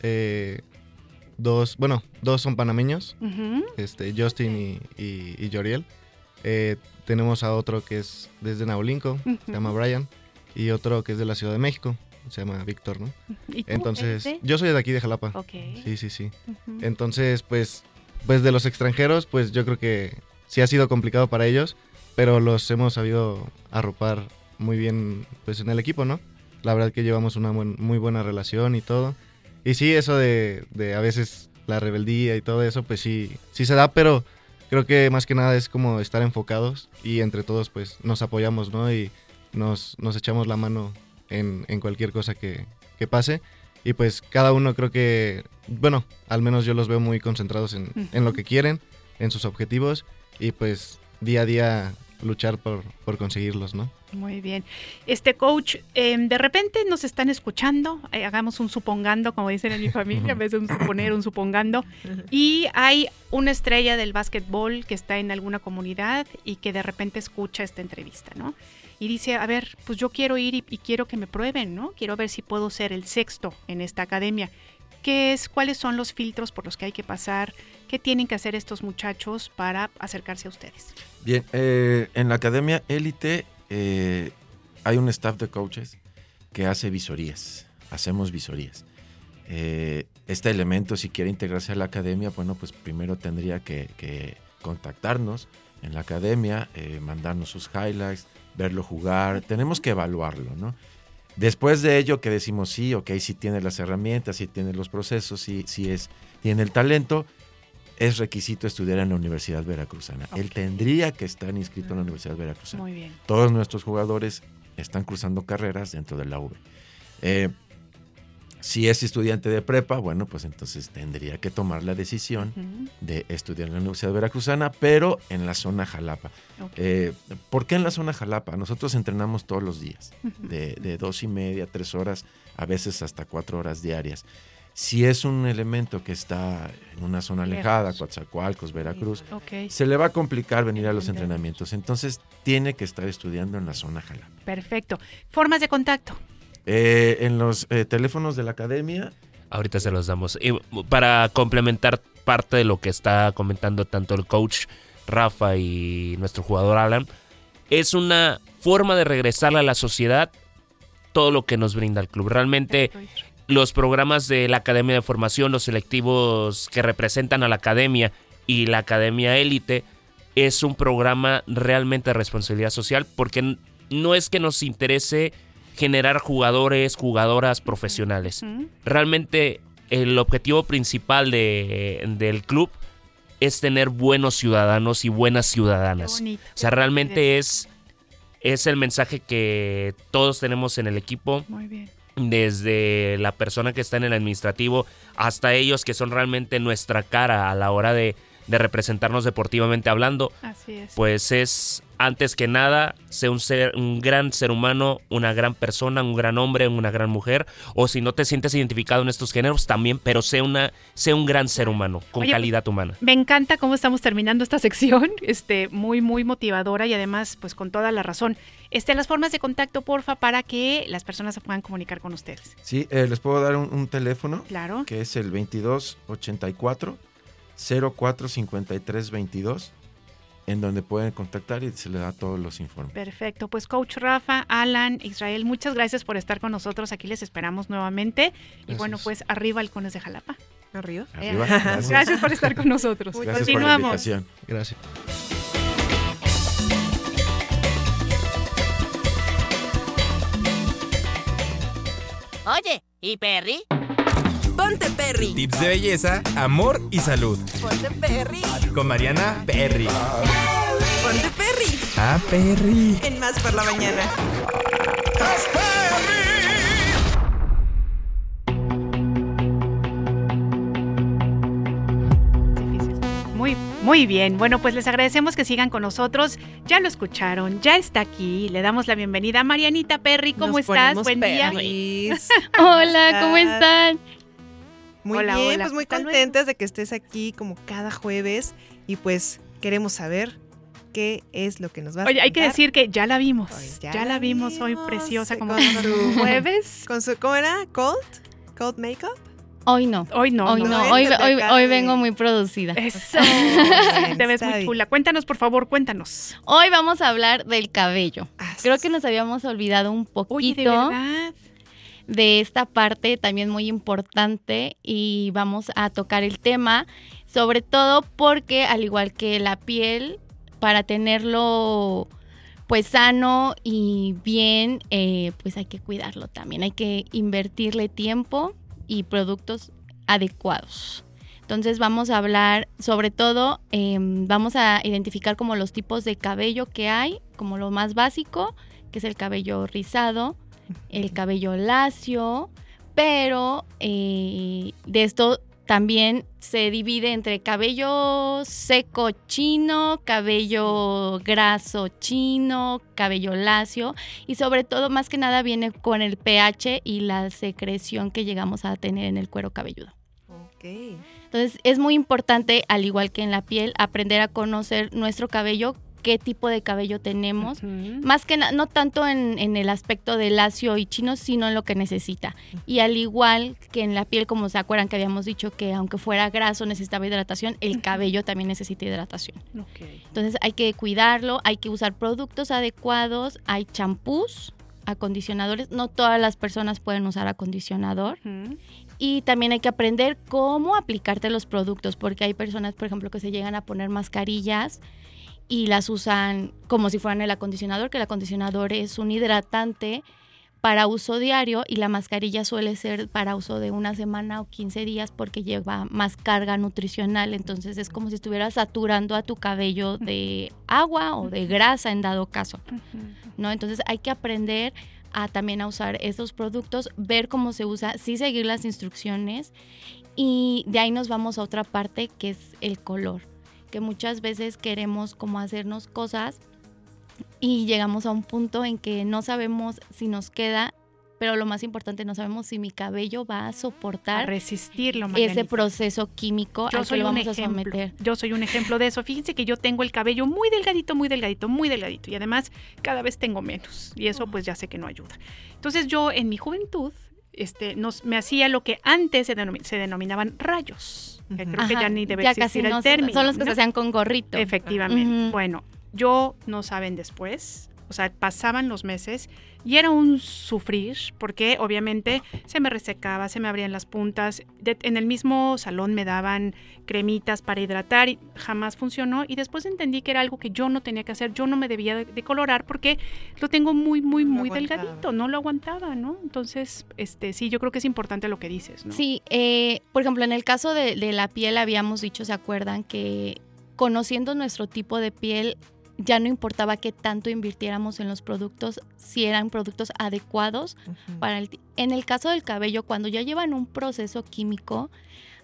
Eh, dos, bueno, dos son panameños, este, Justin y, y, y Yoriel. Eh, tenemos a otro que es desde Naulinco, se llama Brian, y otro que es de la Ciudad de México, se llama Víctor, ¿no? ¿Y tú Entonces, eres de? yo soy de aquí de Jalapa. Sí, sí, sí. Entonces, pues, pues de los extranjeros, pues yo creo que sí ha sido complicado para ellos, pero los hemos sabido arropar muy bien, pues en el equipo, ¿no? La verdad que llevamos una buen- muy buena relación y todo. Y sí, eso de, de a veces la rebeldía y todo eso, pues sí, sí se da, pero creo que más que nada es como estar enfocados y entre todos pues nos apoyamos, ¿no? Y nos, nos echamos la mano en, en cualquier cosa que, que pase. Y pues cada uno creo que, bueno, al menos yo los veo muy concentrados en, en lo que quieren, en sus objetivos y pues día a día luchar por, por conseguirlos, ¿no? Muy bien. Este coach, em, de repente nos están escuchando, eh, hagamos un supongando, como dicen en mi familia, en vez de un suponer, un supongando, y hay una estrella del básquetbol que está en alguna comunidad y que de repente escucha esta entrevista, ¿no? Y dice, a ver, pues yo quiero ir y, y quiero que me prueben, ¿no? Quiero ver si puedo ser el sexto en esta academia. ¿Qué es? ¿Cuáles son los filtros por los que hay que pasar? ¿Qué tienen que hacer estos muchachos para acercarse a ustedes? Bien, eh, en la academia élite eh, hay un staff de coaches que hace visorías, hacemos visorías. Eh, este elemento, si quiere integrarse a la academia, bueno, pues primero tendría que, que contactarnos en la academia, eh, mandarnos sus highlights, verlo jugar, tenemos que evaluarlo, ¿no? Después de ello que decimos sí, ok, si tiene las herramientas, si tiene los procesos, si, si es, tiene el talento, es requisito estudiar en la Universidad Veracruzana. Él tendría que estar inscrito en la Universidad Veracruzana. Muy bien. Todos nuestros jugadores están cruzando carreras dentro de la UV. Eh, si es estudiante de prepa, bueno, pues entonces tendría que tomar la decisión de estudiar en la Universidad Veracruzana, pero en la zona Jalapa. Eh, ¿Por qué en la zona Jalapa? Nosotros entrenamos todos los días, de, de dos y media, tres horas, a veces hasta cuatro horas diarias. Si es un elemento que está en una zona alejada. Coatzacoalcos, Veracruz, se le va a complicar venir a los entrenamientos. Entonces tiene que estar estudiando en la zona Jalapa. Perfecto. Formas de contacto. Eh, en los eh, teléfonos de la academia, Ahorita se los damos. Y para complementar parte de lo que está comentando tanto el coach Rafa y nuestro jugador Alan, es una forma de regresarle a la sociedad todo lo que nos brinda el club. Realmente los programas de la Academia de Formación, los selectivos que representan a la Academia y la Academia Élite, es un programa realmente de responsabilidad social porque no es que nos interese generar jugadores, jugadoras profesionales. Realmente el objetivo principal de- del club es tener buenos ciudadanos y buenas ciudadanas. Bonito, o sea, realmente es, es el mensaje que todos tenemos en el equipo Muy bien. desde la persona que está en el administrativo hasta ellos que son realmente nuestra cara a la hora de, de representarnos deportivamente hablando, Así es. pues es antes que nada ser un, ser un gran ser humano, una gran persona, un gran hombre, una gran mujer, o si no te sientes identificado en estos géneros también, pero sé una sé un gran ser humano con Oye, calidad humana. Me encanta cómo estamos terminando esta sección, este, muy, muy motivadora y además, pues con toda la razón. Este, las formas de contacto, porfa, para que las personas se puedan comunicar con ustedes. sí, eh, les puedo dar un, un teléfono Claro. que es el 2284 0453 22 en donde pueden contactar y se les da todos los informes. Perfecto. Pues coach Rafa, Alan, Israel, muchas gracias por estar con nosotros. Aquí les esperamos nuevamente. Y bueno, pues arriba Halcones de Jalapa. Arriba. Arriba, Eh, gracias. gracias por estar con nosotros. Gracias por la Continuamos. invitación. Gracias. Oye, ¿y Perry? Ponte Perry. Tips de belleza, amor y salud. Ponte Perry. Con Mariana Perry. Ponte Perry. Ah, Perry. En Más por la Mañana. Muy, muy bien. Bueno, pues les agradecemos que sigan con nosotros. Ya lo escucharon, ya está aquí. Le damos la bienvenida a Marianita Perry. ¿Cómo Nos estás? Buen día. Hola, ¿cómo están? Muy Hola, bien, hola. pues muy contentas de que estés aquí como cada jueves y pues queremos saber qué es lo que nos vas a Oye, hay que decir que ya la vimos. Pues ya, ya la la vimos hoy preciosa como su- jueves. Con su, ¿cómo era? ¿Cold? ¿Cold makeup? Hoy no. Hoy no. Hoy no. no, hoy, hoy, hoy vengo muy producida. Eso. bien, Te ves muy chula. Cuéntanos, por favor, cuéntanos. Hoy vamos a hablar del cabello. Ah, Creo que nos habíamos olvidado un poquito Oye, de verdad. De esta parte también muy importante y vamos a tocar el tema, sobre todo porque al igual que la piel, para tenerlo pues sano y bien, eh, pues hay que cuidarlo también, hay que invertirle tiempo y productos adecuados. Entonces vamos a hablar, sobre todo, em, vamos a identificar como los tipos de cabello que hay, como lo más básico, que es el cabello rizado, el cabello lacio, pero eh, de esto también se divide entre cabello seco chino, cabello graso chino, cabello lacio y sobre todo más que nada viene con el pH y la secreción que llegamos a tener en el cuero cabelludo. Ok. Entonces es muy importante, al igual que en la piel, aprender a conocer nuestro cabello, qué tipo de cabello tenemos, más que no tanto en, en el aspecto de lacio y chino, sino en lo que necesita. Y al igual que en la piel, como se acuerdan que habíamos dicho que aunque fuera graso necesitaba hidratación, el cabello también necesita hidratación. Ok. Entonces hay que cuidarlo, hay que usar productos adecuados, hay champús, acondicionadores, no todas las personas pueden usar acondicionador. Ujú. Y también hay que aprender cómo aplicarte los productos, porque hay personas, por ejemplo, que se llegan a poner mascarillas y las usan como si fueran el acondicionador, que el acondicionador es un hidratante para uso diario y la mascarilla suele ser para uso de una semana o 15 días porque lleva más carga nutricional, entonces es como si estuvieras saturando a tu cabello de agua o de grasa en dado caso. ¿no? Entonces hay que aprender a también a usar esos productos, ver cómo se usa, sí seguir las instrucciones y de ahí nos vamos a otra parte que es el color, que muchas veces queremos como hacernos cosas y llegamos a un punto en que no sabemos si nos queda, pero lo más importante, no sabemos si mi cabello va a soportar A resistirlo, ese proceso químico Yo al que soy lo un vamos a ejemplo. someter. Yo soy un ejemplo de eso. Fíjense que yo tengo el cabello muy delgadito, muy delgadito, muy delgadito. Y además cada vez tengo menos. Y eso pues ya sé que no ayuda. Entonces yo en mi juventud este, nos, me hacía lo que antes se denominaban rayos. Que creo que Ajá, ya ni debe ya existir casi el no, término. son los que ¿no? se hacían con gorrito. Efectivamente. Ujú. Bueno, yo no saben después. O sea, pasaban los meses y era un sufrir porque obviamente se me resecaba, se me abrían las puntas. De- en el mismo salón me daban cremitas para hidratar y jamás funcionó. Y después entendí que era algo que yo no tenía que hacer. Yo no me debía de, de colorar porque lo tengo muy, muy, muy aguantaba. delgadito. No lo aguantaba, ¿no? Entonces, este, sí, yo creo que es importante lo que dices, ¿no? Sí, eh, por ejemplo, en el caso de, de la piel habíamos dicho, ¿se acuerdan? Que conociendo nuestro tipo de piel, ya no importaba qué tanto invirtiéramos en los productos, si eran productos adecuados para el... En el caso del cabello, cuando ya llevan un proceso químico,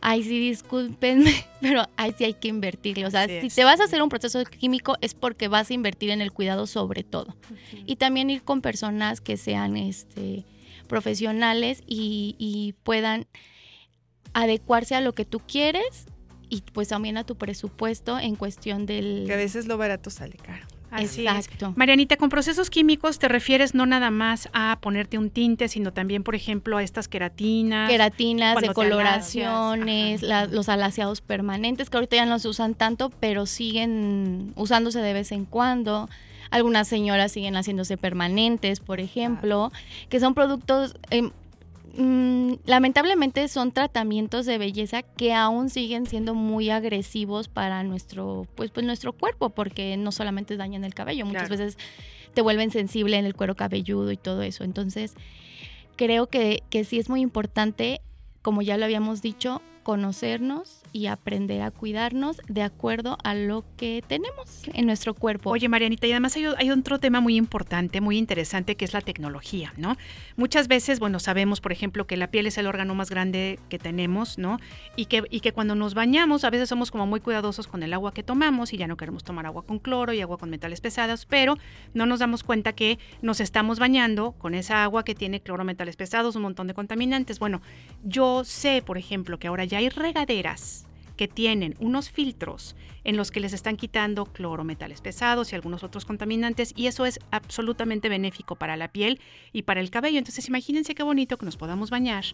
ahí sí discúlpenme, pero ahí sí hay que invertirle. O sea, si te vas a hacer un proceso químico es porque vas a invertir en el cuidado sobre todo. Y también ir con personas que sean este, profesionales y, y puedan adecuarse a lo que tú quieres y pues también a tu presupuesto en cuestión del... Que a veces lo barato sale caro. Así Exacto. es. Marianita, con procesos químicos te refieres no nada más a ponerte un tinte, sino también, por ejemplo, a estas queratinas. queratinas, decoloraciones, la- los alaciados permanentes, que ahorita ya no se usan tanto, pero siguen usándose de vez en cuando. Algunas señoras siguen haciéndose permanentes, por ejemplo, que son productos, em, mm, lamentablemente son tratamientos de belleza que aún siguen siendo muy agresivos para nuestro, pues, pues nuestro cuerpo, porque no solamente dañan el cabello, muchas Claro. veces te vuelven sensible en el cuero cabelludo y todo eso. Entonces, creo que, que sí es muy importante, como ya lo habíamos dicho, conocernos y aprender a cuidarnos de acuerdo a lo que tenemos en nuestro cuerpo. Oye, Marianita, y además hay, hay, otro tema muy importante, muy interesante, que es la tecnología, ¿no? Muchas veces, bueno, sabemos, por ejemplo, que la piel es el órgano más grande que tenemos, ¿no? Y que, y que cuando nos bañamos, a veces somos como muy cuidadosos con el agua que tomamos y ya no queremos tomar agua con cloro y agua con metales pesados, pero no nos damos cuenta que nos estamos bañando con esa agua que tiene cloro, metales pesados, un montón de contaminantes. Bueno, yo sé, por ejemplo, que ahora ya hay regaderas que tienen unos filtros en los que les están quitando cloro, metales pesados y algunos otros contaminantes y eso es absolutamente benéfico para la piel y para el cabello. Entonces imagínense qué bonito que nos podamos bañar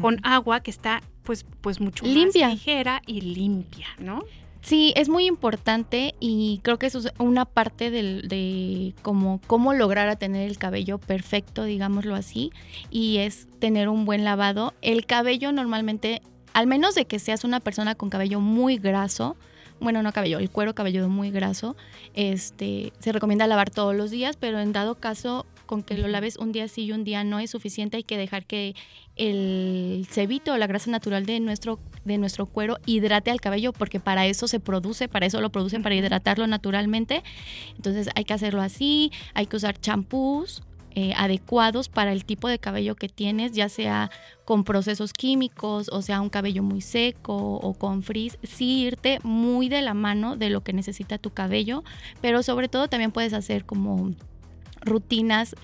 con agua que está pues, pues mucho Limpia. más ligera y limpia, ¿no? Sí, es muy importante y creo que eso es una parte del- de cómo, cómo lograr a tener el cabello perfecto, digámoslo así, y es tener un buen lavado. El cabello normalmente, al menos de que seas una persona con cabello muy graso, bueno, no cabello, el cuero cabelludo muy graso, este, se recomienda lavar todos los días, pero en dado caso, con que lo laves un día sí y un día no es suficiente, hay que dejar que el cebito o la grasa natural de nuestro, de nuestro cuero hidrate al cabello, porque para eso se produce, para eso lo producen, para hidratarlo naturalmente. Entonces hay que hacerlo así, hay que usar champús eh, adecuados para el tipo de cabello que tienes, ya sea con procesos químicos, o sea, un cabello muy seco o con frizz, sí irte muy de la mano de lo que necesita tu cabello, pero sobre todo también puedes hacer como rutinas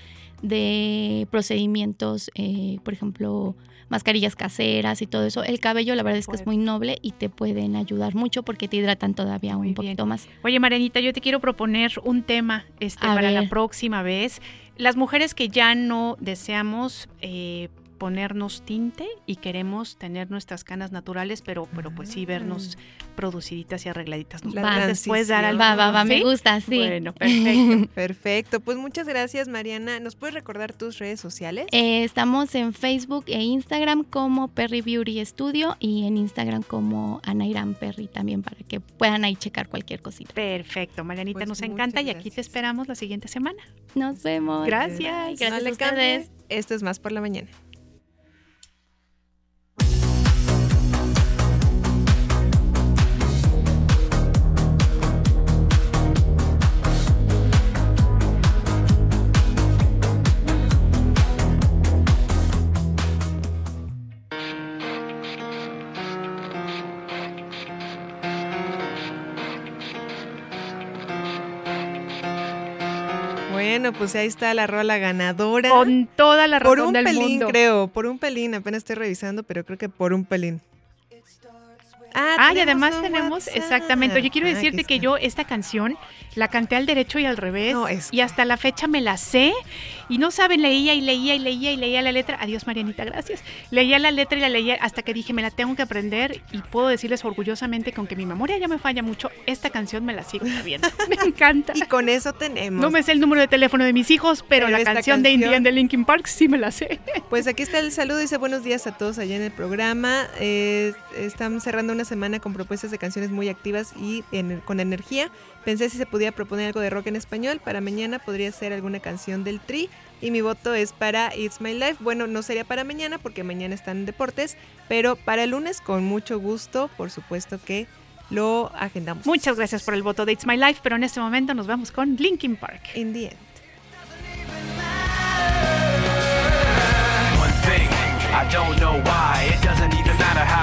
de procedimientos, eh, por ejemplo, mascarillas caseras y todo eso. El cabello, la verdad es que es muy noble y te pueden ayudar mucho porque te hidratan todavía un poquito más. Oye, Marianita, yo te quiero proponer un tema este, A para la próxima vez. Las mujeres que ya no deseamos eh, ponernos tinte y queremos tener nuestras canas naturales, pero, pero pues sí vernos produciditas y arregladitas. ¿Nos puedes después dar algo? Va, va, va, me gusta, sí. Bueno, perfecto. Perfecto, pues muchas gracias Mariana. ¿Nos puedes recordar tus redes sociales? Eh, estamos en Facebook e Instagram como Perry Beauty Studio y en Instagram como Anairam Perry también para que puedan ahí checar cualquier cosita. Perfecto, Marianita, Pues nos encanta y aquí te esperamos la siguiente semana. Nos vemos. Gracias. Gracias No a ustedes. Esto es más por la mañana. Bueno, pues ahí está la rola ganadora. Con toda la Por razón un del pelín, mundo. creo. Por un pelín. Apenas estoy revisando, pero creo que por un pelín. Ah, Ah, y además un tenemos, WhatsApp. exactamente. Yo quiero Ah, decirte que yo esta canción la canté al derecho y al revés. y hasta la fecha me la sé. Y no saben, leía y leía y leía y leía la letra. Adiós, Marianita, gracias. Leía la letra y la leía hasta que dije, me la tengo que aprender. Y puedo decirles orgullosamente que aunque mi memoria ya me falla mucho, esta canción me la sigo sabiendo. me encanta. Y con eso tenemos. No me sé el número de teléfono de mis hijos, pero, Pero la canción, de Indian de Linkin Park sí me la sé. Pues aquí está el saludo. Dice buenos días a todos allá en el programa. Eh, están cerrando una semana con propuestas de canciones muy activas y en- con energía. Pensé si se podía proponer algo de rock en español. Para mañana podría ser alguna canción del Tri. Y mi voto es para It's My Life. Bueno, no sería para mañana porque mañana están en deportes. Pero para el lunes, con mucho gusto, por supuesto que lo agendamos. Muchas gracias por el voto de It's My Life, pero en este momento nos vamos con Linkin Park. In the end. One thing, I don't know why. It doesn't even matter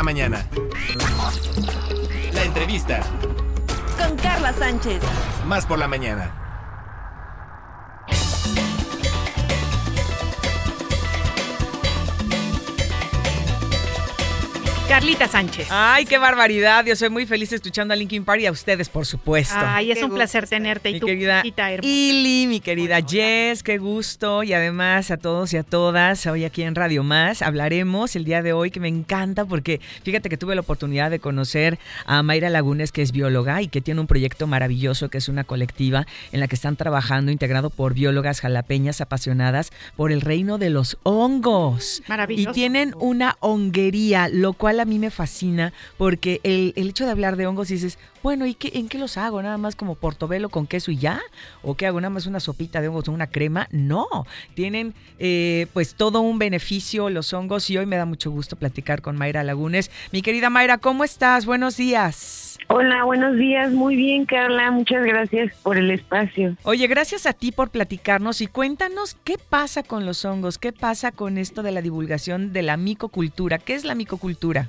la mañana. La entrevista. Con Carla Sánchez. Más por la mañana. Carlita Sánchez. Ay, qué barbaridad. Yo soy muy feliz escuchando a Linkin Park y a ustedes, por supuesto. Ay, es un placer tenerte. Y Mi tu querida. Ili, mi querida Jess, qué gusto. Y además a todos y a todas, hoy aquí en Radio Más hablaremos el día de hoy que me encanta porque fíjate que tuve la oportunidad de conocer a Mayra Lagunes, que es bióloga y que tiene un proyecto maravilloso que es una colectiva en la que están trabajando integrado por biólogas jalapeñas apasionadas por el reino de los hongos. Maravilloso. Y tienen una honguería, lo cual a mí me fascina porque el, el hecho de hablar de hongos dices, bueno, ¿y qué, en qué los hago? ¿Nada más como portobelo con queso y ya? ¿O qué hago? ¿Nada más una sopita de hongos o una crema? No, tienen eh, pues todo un beneficio los hongos y hoy me da mucho gusto platicar con Mayra Lagunes. Mi querida Mayra, ¿cómo estás? Buenos días. Hola, buenos días. Muy bien, Carla. Muchas gracias por el espacio. Oye, gracias a ti por platicarnos y cuéntanos qué pasa con los hongos, qué pasa con esto de la divulgación de la micocultura. ¿Qué es la micocultura?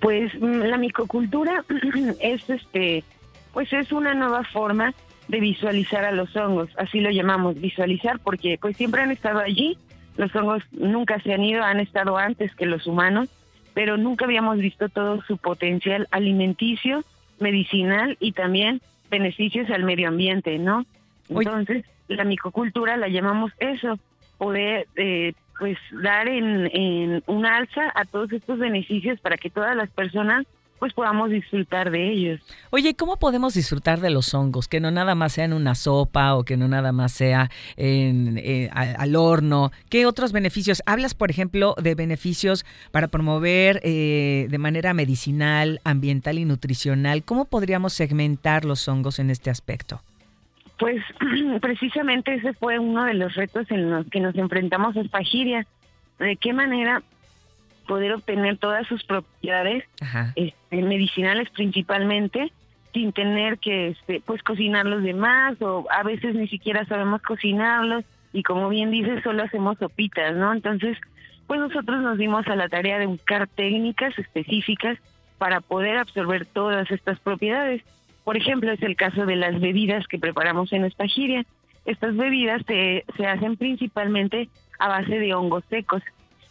Pues mm, la micocultura es este, pues es una nueva forma de visualizar a los hongos, así lo llamamos, visualizar, porque pues siempre han estado allí, los hongos nunca se han ido, han estado antes que los humanos, pero nunca habíamos visto todo su potencial alimenticio, medicinal y también beneficios al medio ambiente, ¿no? Entonces, la micocultura la llamamos eso, poder eh, pues dar en, en un alza a todos estos beneficios para que todas las personas pues podamos disfrutar de ellos. Oye, ¿cómo podemos disfrutar de los hongos? Que no nada más sea en una sopa o que no nada más sea en, eh, a- al horno. ¿Qué otros beneficios? Hablas, por ejemplo, de beneficios para promover eh, de manera medicinal, ambiental y nutricional. ¿Cómo podríamos segmentar los hongos en este aspecto? Pues precisamente ese fue uno de los retos en los que nos enfrentamos a Spagiria. ¿De qué manera poder obtener todas sus propiedades este, medicinales principalmente sin tener que este, pues cocinar los demás o a veces ni siquiera sabemos cocinarlos y como bien dices solo hacemos sopitas, ¿no? Entonces pues nosotros nos dimos a la tarea de buscar técnicas específicas para poder absorber todas estas propiedades. Por ejemplo, es el caso de las bebidas que preparamos en Espagiria. Estas bebidas se, se hacen principalmente a base de hongos secos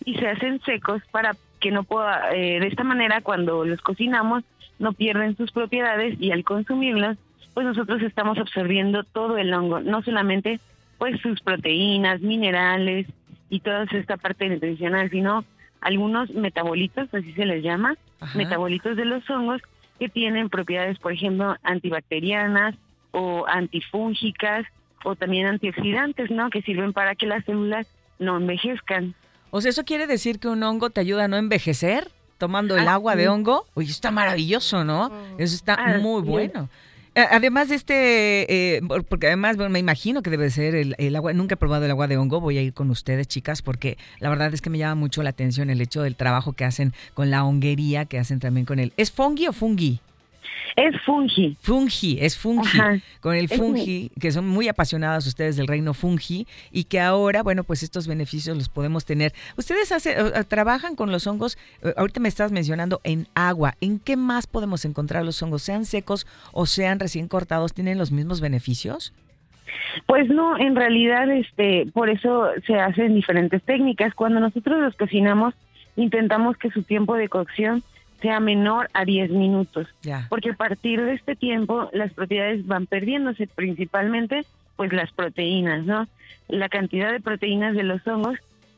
y se hacen secos para que no pueda, eh, de esta manera cuando los cocinamos no pierden sus propiedades y al consumirlos, pues nosotros estamos absorbiendo todo el hongo, no solamente pues sus proteínas, minerales y toda esta parte nutricional, sino algunos metabolitos, así se les llama, Ajá. metabolitos de los hongos que tienen propiedades, por ejemplo, antibacterianas o antifúngicas o también antioxidantes, ¿no? Que sirven para que las células no envejezcan. O sea, ¿eso quiere decir que un hongo te ayuda a no envejecer? Tomando el Ah, agua de hongo. Oye, está maravilloso, ¿no? Eso está muy bueno. Además de este, eh, por- porque además bueno, me imagino que debe ser el, el agua, nunca he probado el agua de hongo, voy a ir con ustedes chicas porque la verdad es que me llama mucho la atención el hecho del trabajo que hacen con la honguería, que hacen también con el... ¿Es fungi o fungi? Es fungi. Fungi, es fungi. Ajá. Con el fungi, que son muy apasionadas ustedes del reino fungi y que ahora, bueno, pues estos beneficios los podemos tener. Ustedes hace- trabajan con los hongos, eh, ahorita me estás mencionando en agua. ¿En qué más podemos encontrar los hongos? Sean secos o sean recién cortados, ¿tienen los mismos beneficios? Pues no, en realidad, este, por eso se hacen diferentes técnicas. Cuando nosotros los cocinamos, intentamos que su tiempo de cocción sea menor a 10 minutos, Ya. porque a partir de este tiempo las propiedades van perdiéndose, principalmente pues las proteínas, ¿no? La cantidad de proteínas de los hongos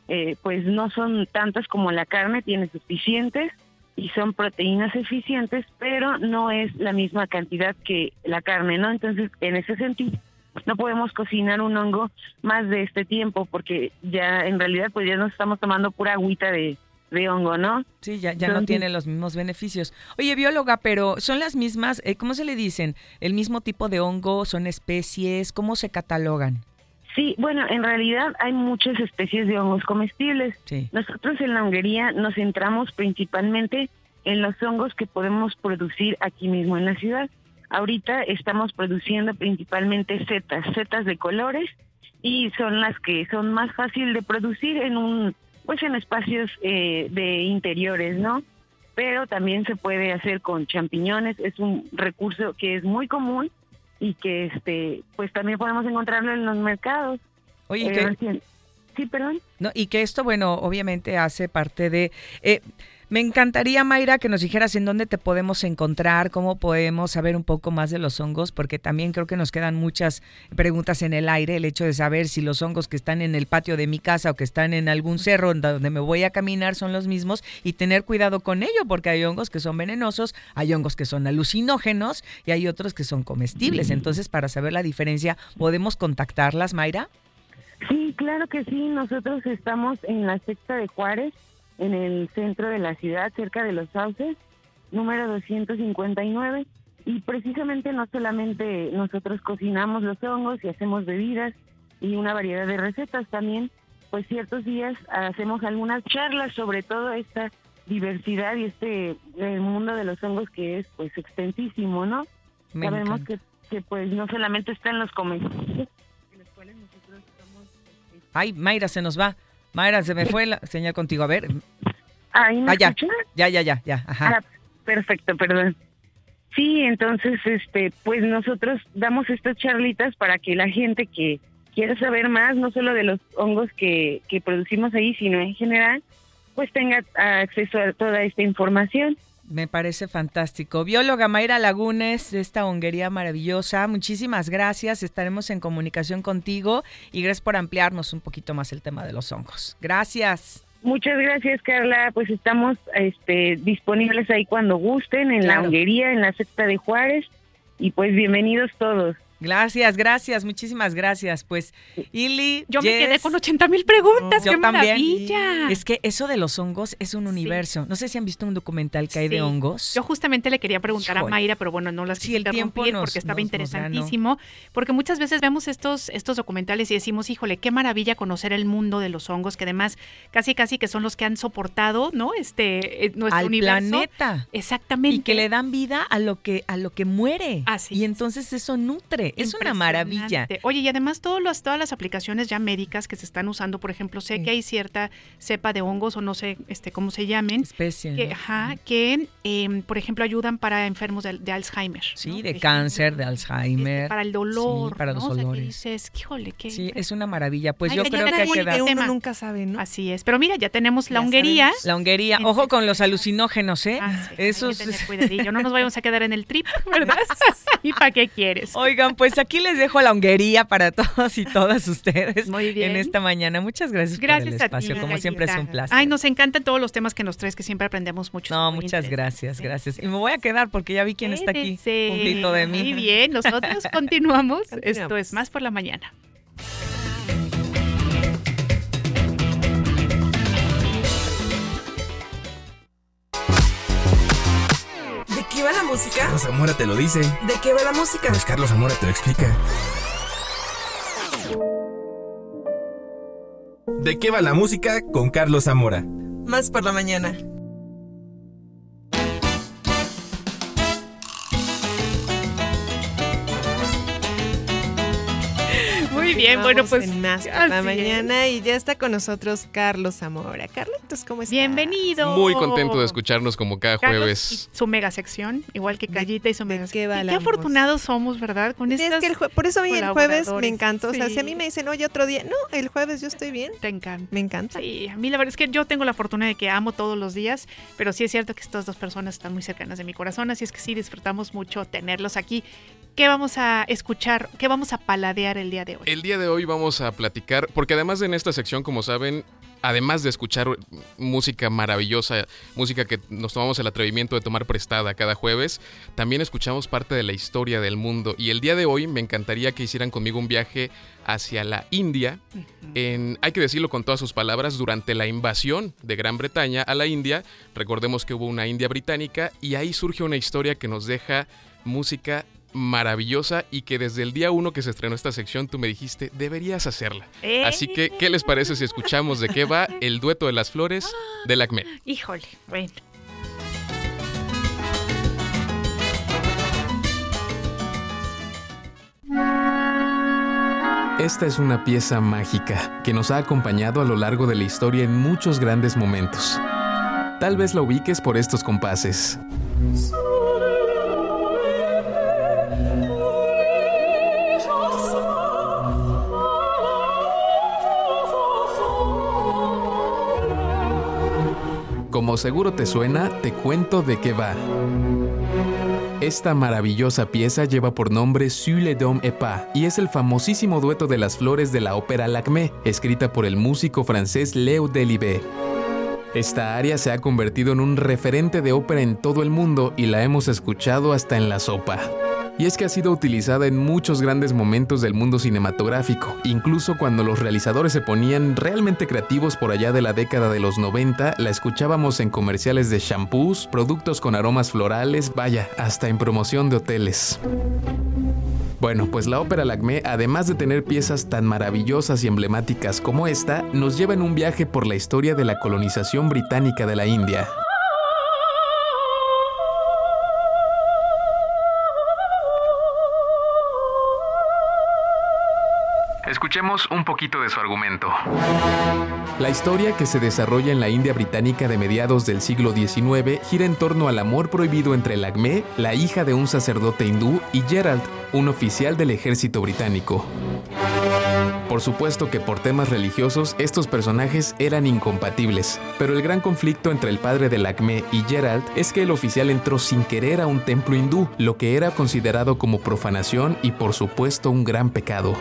eh, pues no son tantas como la carne, tiene suficientes y son proteínas eficientes, pero no es la misma cantidad que la carne, ¿no? Entonces, en ese sentido, no podemos cocinar un hongo más de este tiempo porque ya en realidad pues ya nos estamos tomando pura agüita de, de hongo, ¿no? Sí, ya, ya no tiene los mismos beneficios. Oye, bióloga, pero son las mismas, eh, ¿cómo se le dicen? ¿El mismo tipo de hongo? ¿Son especies? ¿Cómo se catalogan? Sí, bueno, en realidad hay muchas especies de hongos comestibles. Sí. Nosotros en la honguería nos centramos principalmente en los hongos que podemos producir aquí mismo en la ciudad. Ahorita estamos produciendo principalmente setas, setas de colores y son las que son más fácil de producir en un pues en espacios eh, de interiores, ¿no? Pero también se puede hacer con champiñones, es un recurso que es muy común y que este pues también podemos encontrarlo en los mercados. Oye, Eh, que- Sí, perdón. No, y que esto, bueno, obviamente hace parte de... eh, me encantaría, Mayra, que nos dijeras en dónde te podemos encontrar, cómo podemos saber un poco más de los hongos, porque también creo que nos quedan muchas preguntas en el aire, el hecho de saber si los hongos que están en el patio de mi casa o que están en algún cerro donde me voy a caminar son los mismos y tener cuidado con ello, porque hay hongos que son venenosos, hay hongos que son alucinógenos y hay otros que son comestibles. Entonces, para saber la diferencia, ¿podemos contactarlas, Mayra? Sí, claro que sí. Nosotros estamos en la sexta de Juárez, en el centro de la ciudad, cerca de los sauces, número 259. Y precisamente no solamente nosotros cocinamos los hongos y hacemos bebidas y una variedad de recetas también, pues ciertos días hacemos algunas charlas sobre toda esta diversidad y este eh, mundo de los hongos que es pues extensísimo, ¿no? Me Sabemos que, que pues no solamente está en los comestibles, en los cuales nosotros estamos Ay, Mayra, se nos va. Mayra, se me fue la señal contigo. A ver. Ahí me Ah, ya. Ya, ya, ya, ya. Ajá. Ah, perfecto, perdón. Sí, entonces, este, pues nosotros damos estas charlitas para que la gente que quiera saber más, no solo de los hongos que, que producimos ahí, sino en general, pues tenga acceso a toda esta información. Me parece fantástico. Bióloga Mayra Lagunes, de esta honguería maravillosa, muchísimas gracias. Estaremos en comunicación contigo y gracias por ampliarnos un poquito más el tema de los hongos. Gracias. Muchas gracias, Carla. Pues estamos este, disponibles ahí cuando gusten, en la honguería, en la secta de Juárez. Y pues bienvenidos todos. Gracias, gracias, muchísimas gracias. Pues, Ili, Yo me quedé con 80 mil preguntas. Yo ¡Qué maravilla! Es que eso de los hongos es un universo. No sé si han visto un documental que hay de hongos. Yo justamente le quería preguntar a. Mayra, pero bueno, no las Sí, el tiempo nos- porque estaba nos- nos ganó. interesantísimo. Porque muchas veces vemos estos, estos documentales y decimos, híjole, qué maravilla conocer el mundo de los hongos, que además casi casi que son los que han soportado, ¿no? Este, eh, nuestro al universo. planeta. Exactamente. Y que le dan vida a lo que a lo que muere. Así y entonces eso nutre. Es una maravilla. Oye, y además todos los, todas las aplicaciones ya médicas que se están usando, por ejemplo, sé que hay cierta cepa de hongos o no sé este cómo se llamen. Especie. Que, ¿no? ajá, que em, por ejemplo ayudan para enfermos de, de Alzheimer. Sí, de cáncer, de Alzheimer. Para el dolor. Sí, para ¿no? los O sea, que dolores. dices, híjole, qué. Sí, es una maravilla. Pues Ay, yo creo que tenemos queda. el uno nunca sabe, ¿no? Así es. Pero mira, ya tenemos la honguería. La honguería. Ojo con los alucinógenos, ¿eh? Esos. Hay que tener cuidadillo. No nos vayamos a quedar en el trip, ¿verdad? ¿Y para qué quieres? Oigan, pues aquí les dejo la honguería para todos y todas ustedes Muy bien. en esta mañana. Muchas gracias, Gracias por el a espacio. ti, Como siempre es un placer. Ay, nos encantan todos los temas que nos traes, que siempre aprendemos mucho. No, muchas gracias, gracias. Y me voy a quedar porque ya vi quién está aquí juntito de mí. Muy bien, nosotros continuamos. Esto es Más por la Mañana. Qué va la música? Carlos Zamora te lo dice. ¿De qué va la música? Pues Carlos Zamora te lo explica. ¿De qué va la música con Carlos Zamora? Más por la mañana. Muy bien, bueno, pues en más la es. mañana y ya está con nosotros Carlos Zamora. Carlitos, ¿cómo estás? Bienvenido. Muy contento de escucharnos como cada Carlos jueves. y su mega sección, igual que Callita y su mega sección. Qué voz? afortunados somos, ¿verdad? Con Es estas que el por eso a mí el jueves me colaboradores. encanta. O sea, si a Sí. mí me dicen, oye, otro día, no, el jueves yo estoy bien. Te encanta. Me encanta. Sí, a mí la verdad es que yo tengo la fortuna de que amo todos los días, pero sí es cierto que estas dos personas están muy cercanas de mi corazón, así es que sí disfrutamos mucho tenerlos aquí. ¿Qué vamos a escuchar? ¿Qué vamos a paladear el día de hoy? El día de hoy vamos a platicar, porque además en esta sección, como saben, además de escuchar música maravillosa, música que nos tomamos el atrevimiento de tomar prestada cada jueves, también escuchamos parte de la historia del mundo. Y el día de hoy me encantaría que hicieran conmigo un viaje hacia la India, en, hay que decirlo con todas sus palabras, durante la invasión de Gran Bretaña a la India. Recordemos que hubo una India británica y ahí surge una historia que nos deja música maravillosa y que desde el día uno que se estrenó esta sección tú me dijiste deberías hacerla. ¿Eh? Así que, ¿qué les parece si escuchamos de qué va el dueto de las flores del Acme? Híjole, bueno. Esta es una pieza mágica que nos ha acompañado a lo largo de la historia en muchos grandes momentos. Tal vez la ubiques por estos compases. Como seguro te suena, te cuento de qué va. Esta maravillosa pieza lleva por nombre Sur le Dom et Pas y es el famosísimo dueto de las flores de la ópera Lacmé, escrita por el músico francés Léo Delibé. Esta área se ha convertido en un referente de ópera en todo el mundo y la hemos escuchado hasta en la sopa. Y es que ha sido utilizada en muchos grandes momentos del mundo cinematográfico, incluso cuando los realizadores se ponían realmente creativos por allá de la década de los 90, la escuchábamos en comerciales de shampoos, productos con aromas florales, vaya, hasta en promoción de hoteles. Bueno, pues la ópera Lacmé, además de tener piezas tan maravillosas y emblemáticas como esta, nos lleva en un viaje por la historia de la colonización británica de la India. Un poquito de su argumento. La historia que se desarrolla en la India británica de mediados del siglo XIX gira en torno al amor prohibido entre Lagme, la hija de un sacerdote hindú, y Gerald, un oficial del ejército británico. Por supuesto que por temas religiosos estos personajes eran incompatibles, pero el gran conflicto entre el padre de Lacme y Gerald es que el oficial entró sin querer a un templo hindú, lo que era considerado como profanación y por supuesto un gran pecado.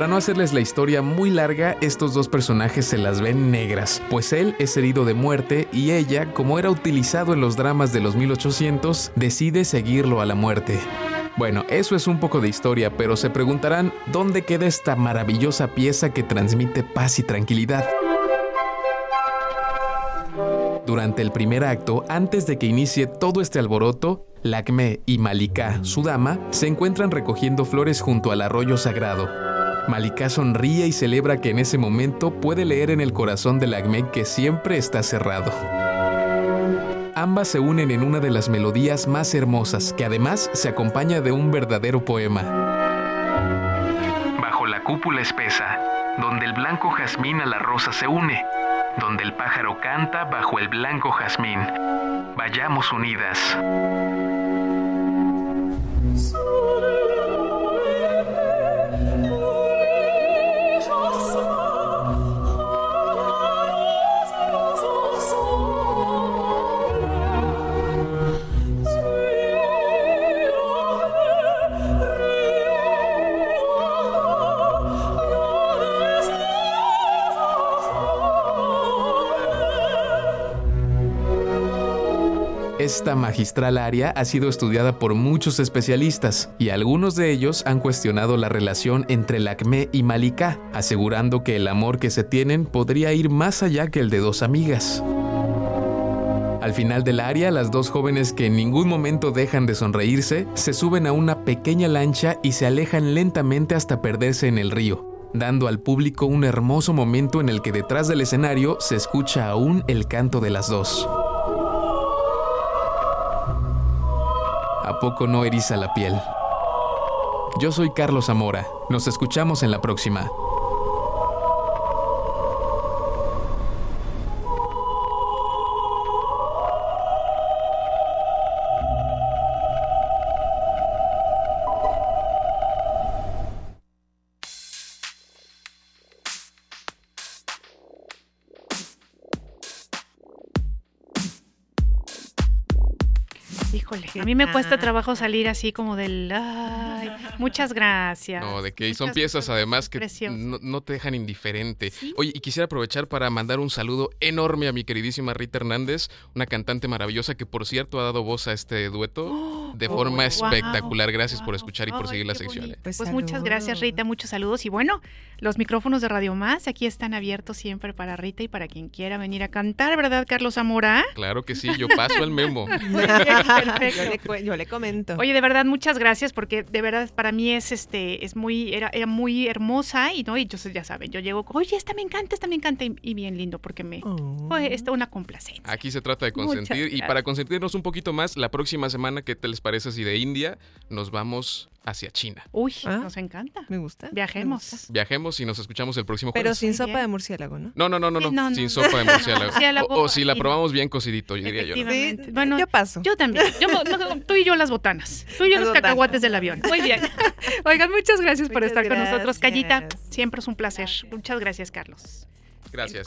Para no hacerles la historia muy larga, estos dos personajes se las ven negras, pues él es herido de muerte y ella, como era utilizado en los dramas de los 1800, decide seguirlo a la muerte. Bueno, eso es un poco de historia, pero se preguntarán dónde queda esta maravillosa pieza que transmite paz y tranquilidad. Durante el primer acto, antes de que inicie todo este alboroto, Lacme y Malika, su dama, se encuentran recogiendo flores junto al arroyo sagrado. Malika sonríe y celebra que en ese momento puede leer en el corazón de Lacme que siempre está cerrado. Ambas se unen en una de las melodías más hermosas, que además se acompaña de un verdadero poema. Bajo la cúpula espesa, donde el blanco jazmín a la rosa se une, donde el pájaro canta bajo el blanco jazmín. Vayamos unidas. Esta magistral área ha sido estudiada por muchos especialistas y algunos de ellos han cuestionado la relación entre Lacme y Malika, asegurando que el amor que se tienen podría ir más allá que el de dos amigas. Al final del área, las dos jóvenes que en ningún momento dejan de sonreírse, se suben a una pequeña lancha y se alejan lentamente hasta perderse en el río, dando al público un hermoso momento en el que detrás del escenario se escucha aún el canto de las dos. Poco no eriza la piel? Yo soy Carlos Zamora. Nos escuchamos en la próxima. Híjole, a mí me cuesta trabajo salir así como del... Ay, muchas gracias. No, de que y son Muchas piezas además que no, no te dejan indiferente. Oye, y quisiera aprovechar para mandar un saludo enorme a mi queridísima Rita Hernández, una cantante maravillosa que por cierto ha dado voz a este dueto de forma wow. espectacular. Gracias por escuchar y por seguir la sección. ¿eh? Pues, muchas gracias Rita, muchos saludos y bueno, los micrófonos de Radio Más aquí están abiertos siempre para Rita y para quien quiera venir a cantar, ¿verdad Carlos Zamora? Claro que sí, yo paso el memo. Perfecto. Yo le, cu- yo le comento. Oye, de verdad, muchas gracias porque de verdad para mí es este es muy era, era muy hermosa y no y yo ya saben, yo llego, oye, esta me encanta, esta me encanta y, y bien lindo porque me fue esta una complacencia. Aquí se trata de consentir y para consentirnos un poquito más, la próxima semana, ¿qué te les parece si de India nos vamos hacia China? Uy, nos encanta. Ah, Me gusta. Viajemos. Viajemos y nos escuchamos el próximo Pero jueves. sin sopa de murciélago, ¿no? No, no, no, no, no, Sí, no, no. sin sopa de murciélago. Murciélago O, o si la probamos bien cocidito, yo diría yo. Bueno, yo paso. Yo también. Yo- tú y yo las botanas. Tú y yo Las los botanas. cacahuates del avión. Muy bien. Oigan, muchas gracias por estar con nosotros. Callita, siempre es un placer. Muchas gracias, Carlos. Gracias.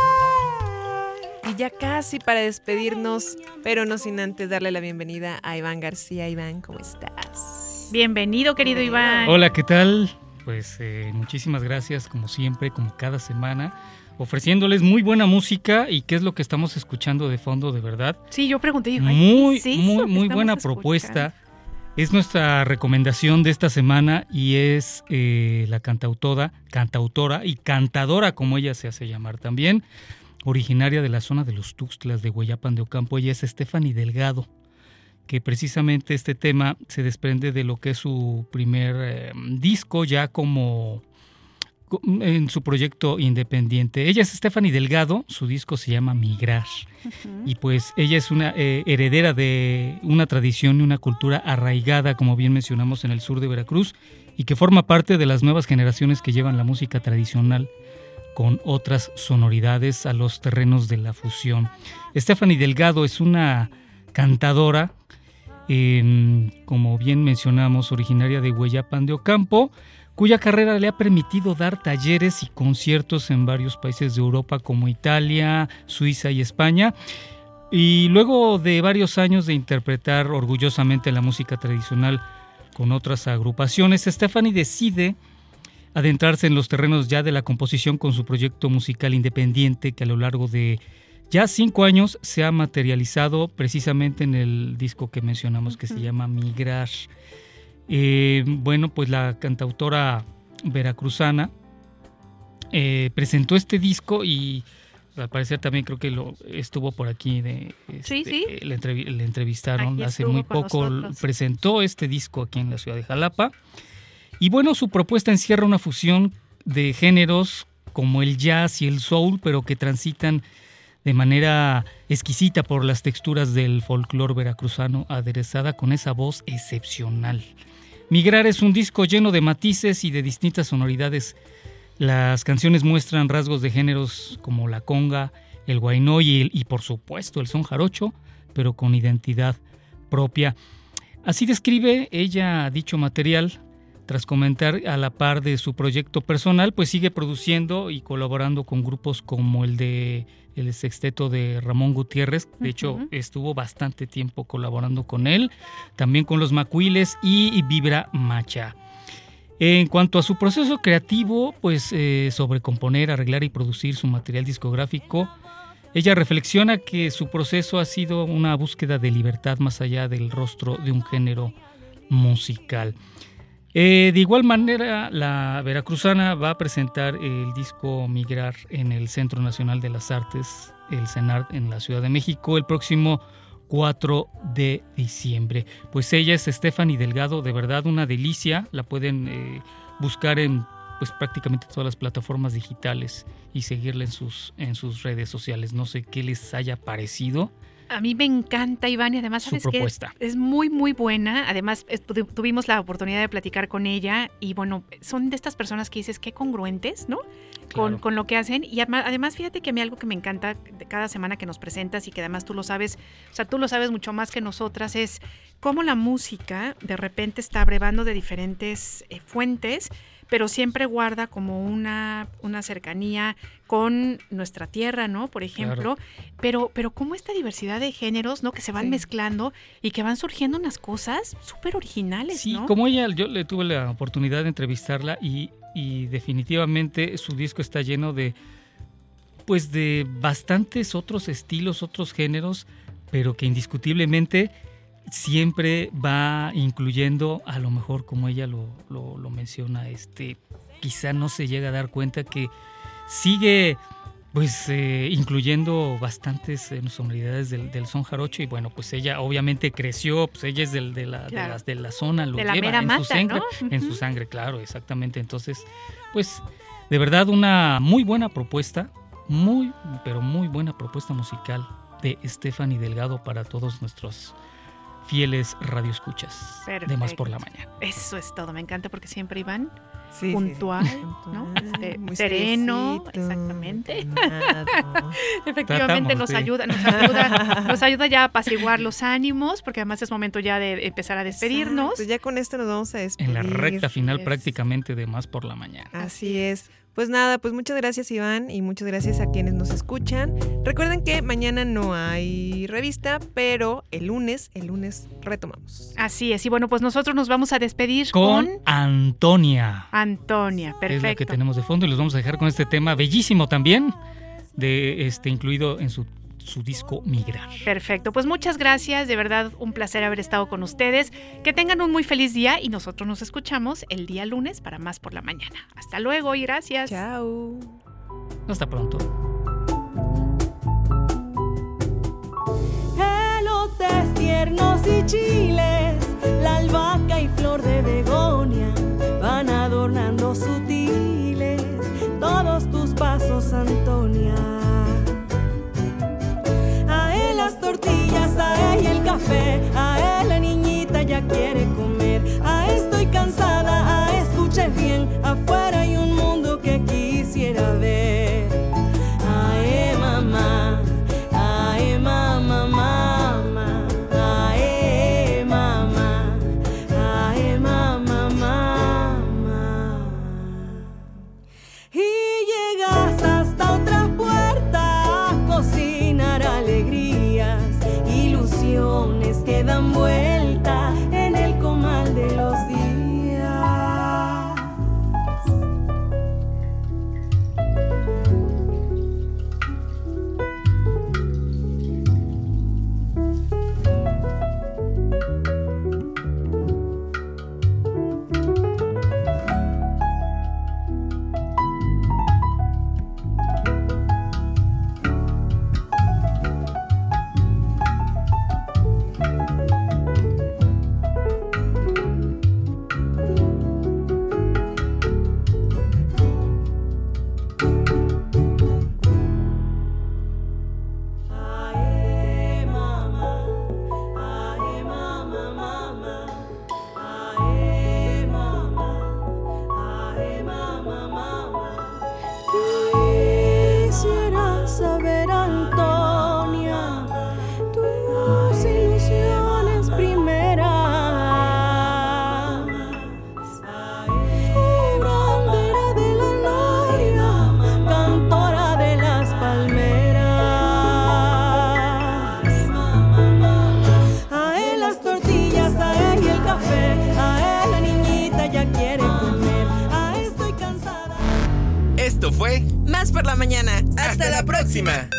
Y ya casi para despedirnos, pero no sin antes darle la bienvenida a Iván García. Iván, ¿cómo estás? Bienvenido, querido Iván. Hola, ¿qué tal? Pues eh, muchísimas gracias, como siempre, como cada semana, ofreciéndoles muy buena música y qué es lo que estamos escuchando de fondo, de verdad. Sí, yo pregunté, Muy, ¿qué es eso muy, muy buena escuchando? propuesta. Es nuestra recomendación de esta semana y es eh, la cantautora, cantautora y cantadora, como ella se hace llamar también, originaria de la zona de los Tuxtlas de Hueyapan de Ocampo. Ella es Stephanie Delgado, que precisamente este tema se desprende de lo que es su primer eh, disco ya como co- en su proyecto independiente. Ella es Stephanie Delgado, su disco se llama Migrar. Y pues ella es una eh, heredera de una tradición y una cultura arraigada, como bien mencionamos, en el sur de Veracruz, y que forma parte de las nuevas generaciones que llevan la música tradicional con otras sonoridades a los terrenos de la fusión. Stephanie Delgado es una cantadora, como bien mencionamos, originaria de Hueyapan de Ocampo, cuya carrera le ha permitido dar talleres y conciertos en varios países de Europa como Italia, Suiza y España. Y luego de varios años de interpretar orgullosamente la música tradicional con otras agrupaciones, Stephanie decide adentrarse en los terrenos ya de la composición con su proyecto musical independiente que a lo largo de ya cinco años se ha materializado precisamente en el disco que mencionamos que se llama Migrar. Eh, bueno, pues la cantautora veracruzana eh, presentó este disco y al parecer también creo que lo estuvo por aquí de Sí, este, sí. Le, entrevi- le entrevistaron Aquí hace muy poco nosotros. presentó este disco aquí en la ciudad de Jalapa y bueno su propuesta encierra una fusión de géneros como el jazz y el soul pero que transitan de manera exquisita por las texturas del folclore veracruzano aderezada con esa voz excepcional. Migrar es un disco lleno de matices y de distintas sonoridades. Las canciones muestran rasgos de géneros como la conga, el guaynó y, y por supuesto el son jarocho, pero con identidad propia. Así describe ella dicho material. Tras comentar a la par de su proyecto personal, pues sigue produciendo y colaborando con grupos como el de el sexteto de Ramón Gutiérrez. De hecho, estuvo bastante tiempo colaborando con él. También con los Macuiles y Vibra Macha. En cuanto a su proceso creativo, pues eh, sobre componer, arreglar y producir su material discográfico, ella reflexiona que su proceso ha sido una búsqueda de libertad más allá del rostro de un género musical. Eh, de igual manera, la veracruzana va a presentar el disco Migrar en el Centro Nacional de las Artes, el CENART, en la Ciudad de México, el próximo 4 de diciembre. Pues ella es Stephanie Delgado, de verdad una delicia, la pueden eh, buscar en pues prácticamente todas las plataformas digitales y seguirla en sus, en sus redes sociales. No sé qué les haya parecido. A mí me encanta, Iván, y además sabes que es muy, muy buena. Además, tuvimos la oportunidad de platicar con ella y bueno, son de estas personas que dices qué congruentes, ¿no? Con, Claro. con lo que hacen. Y además, además, fíjate que a mí algo que me encanta de cada semana que nos presentas y que además tú lo sabes, o sea, tú lo sabes mucho más que nosotras, es cómo la música de repente está abrevando de diferentes eh, fuentes pero siempre guarda como una, una cercanía con nuestra tierra, ¿no? Por ejemplo, pero, pero como esta diversidad de géneros, ¿no? Que se van Sí. mezclando y que van surgiendo unas cosas súper originales, Sí, ¿no? como ella, yo le tuve la oportunidad de entrevistarla y, y definitivamente su disco está lleno de, pues de bastantes otros estilos, otros géneros, pero que indiscutiblemente siempre va incluyendo, a lo mejor como ella lo, lo- lo menciona, este, quizá no se llega a dar cuenta que sigue pues eh, incluyendo bastantes eh, sonoridades del, del son jarocho y bueno pues ella obviamente creció pues ella es del- de, la, de, las- de la zona lo lleva en mata, su sangre ¿no? en su sangre claro exactamente. Entonces pues de verdad una muy buena propuesta muy pero muy buena propuesta musical de Stephanie Delgado para todos nuestros fieles radioescuchas de más por la mañana Eso es todo, me encanta porque siempre Iván Sí, sí, sí. puntual, ¿no? Este, muy sereno, exactamente. Efectivamente Tratamos nos ayuda, nos ayuda, nos ayuda ya a apaciguar los ánimos, porque además es momento ya de empezar a despedirnos. Exacto, ya con esto nos vamos a despedir. en la recta final Es- prácticamente de más por la mañana Así es. Pues nada, pues muchas gracias Iván y muchas gracias a quienes nos escuchan. Recuerden que mañana no hay revista, pero el lunes, el lunes retomamos. Así es, y bueno, pues nosotros nos vamos a despedir con con, Antonia Antonia, es la que perfecto. tenemos de fondo y los vamos a dejar con este tema bellísimo también de este incluido en su, su disco Migrar. Perfecto, pues muchas gracias, de verdad un placer haber estado con ustedes. Que tengan un muy feliz día y nosotros nos escuchamos el día lunes para más por la mañana. Hasta luego y gracias. Chao. Hasta pronto. Elotes tiernos y chiles, la albahaca y flor de begonia van adornando sutiles todos tus pasos, Antonia. Tortillas, a ella el café, a él la niñita ya quiere comer. A estoy cansada, a escuche bien, afuera mañana. Hasta, Hasta la próxima.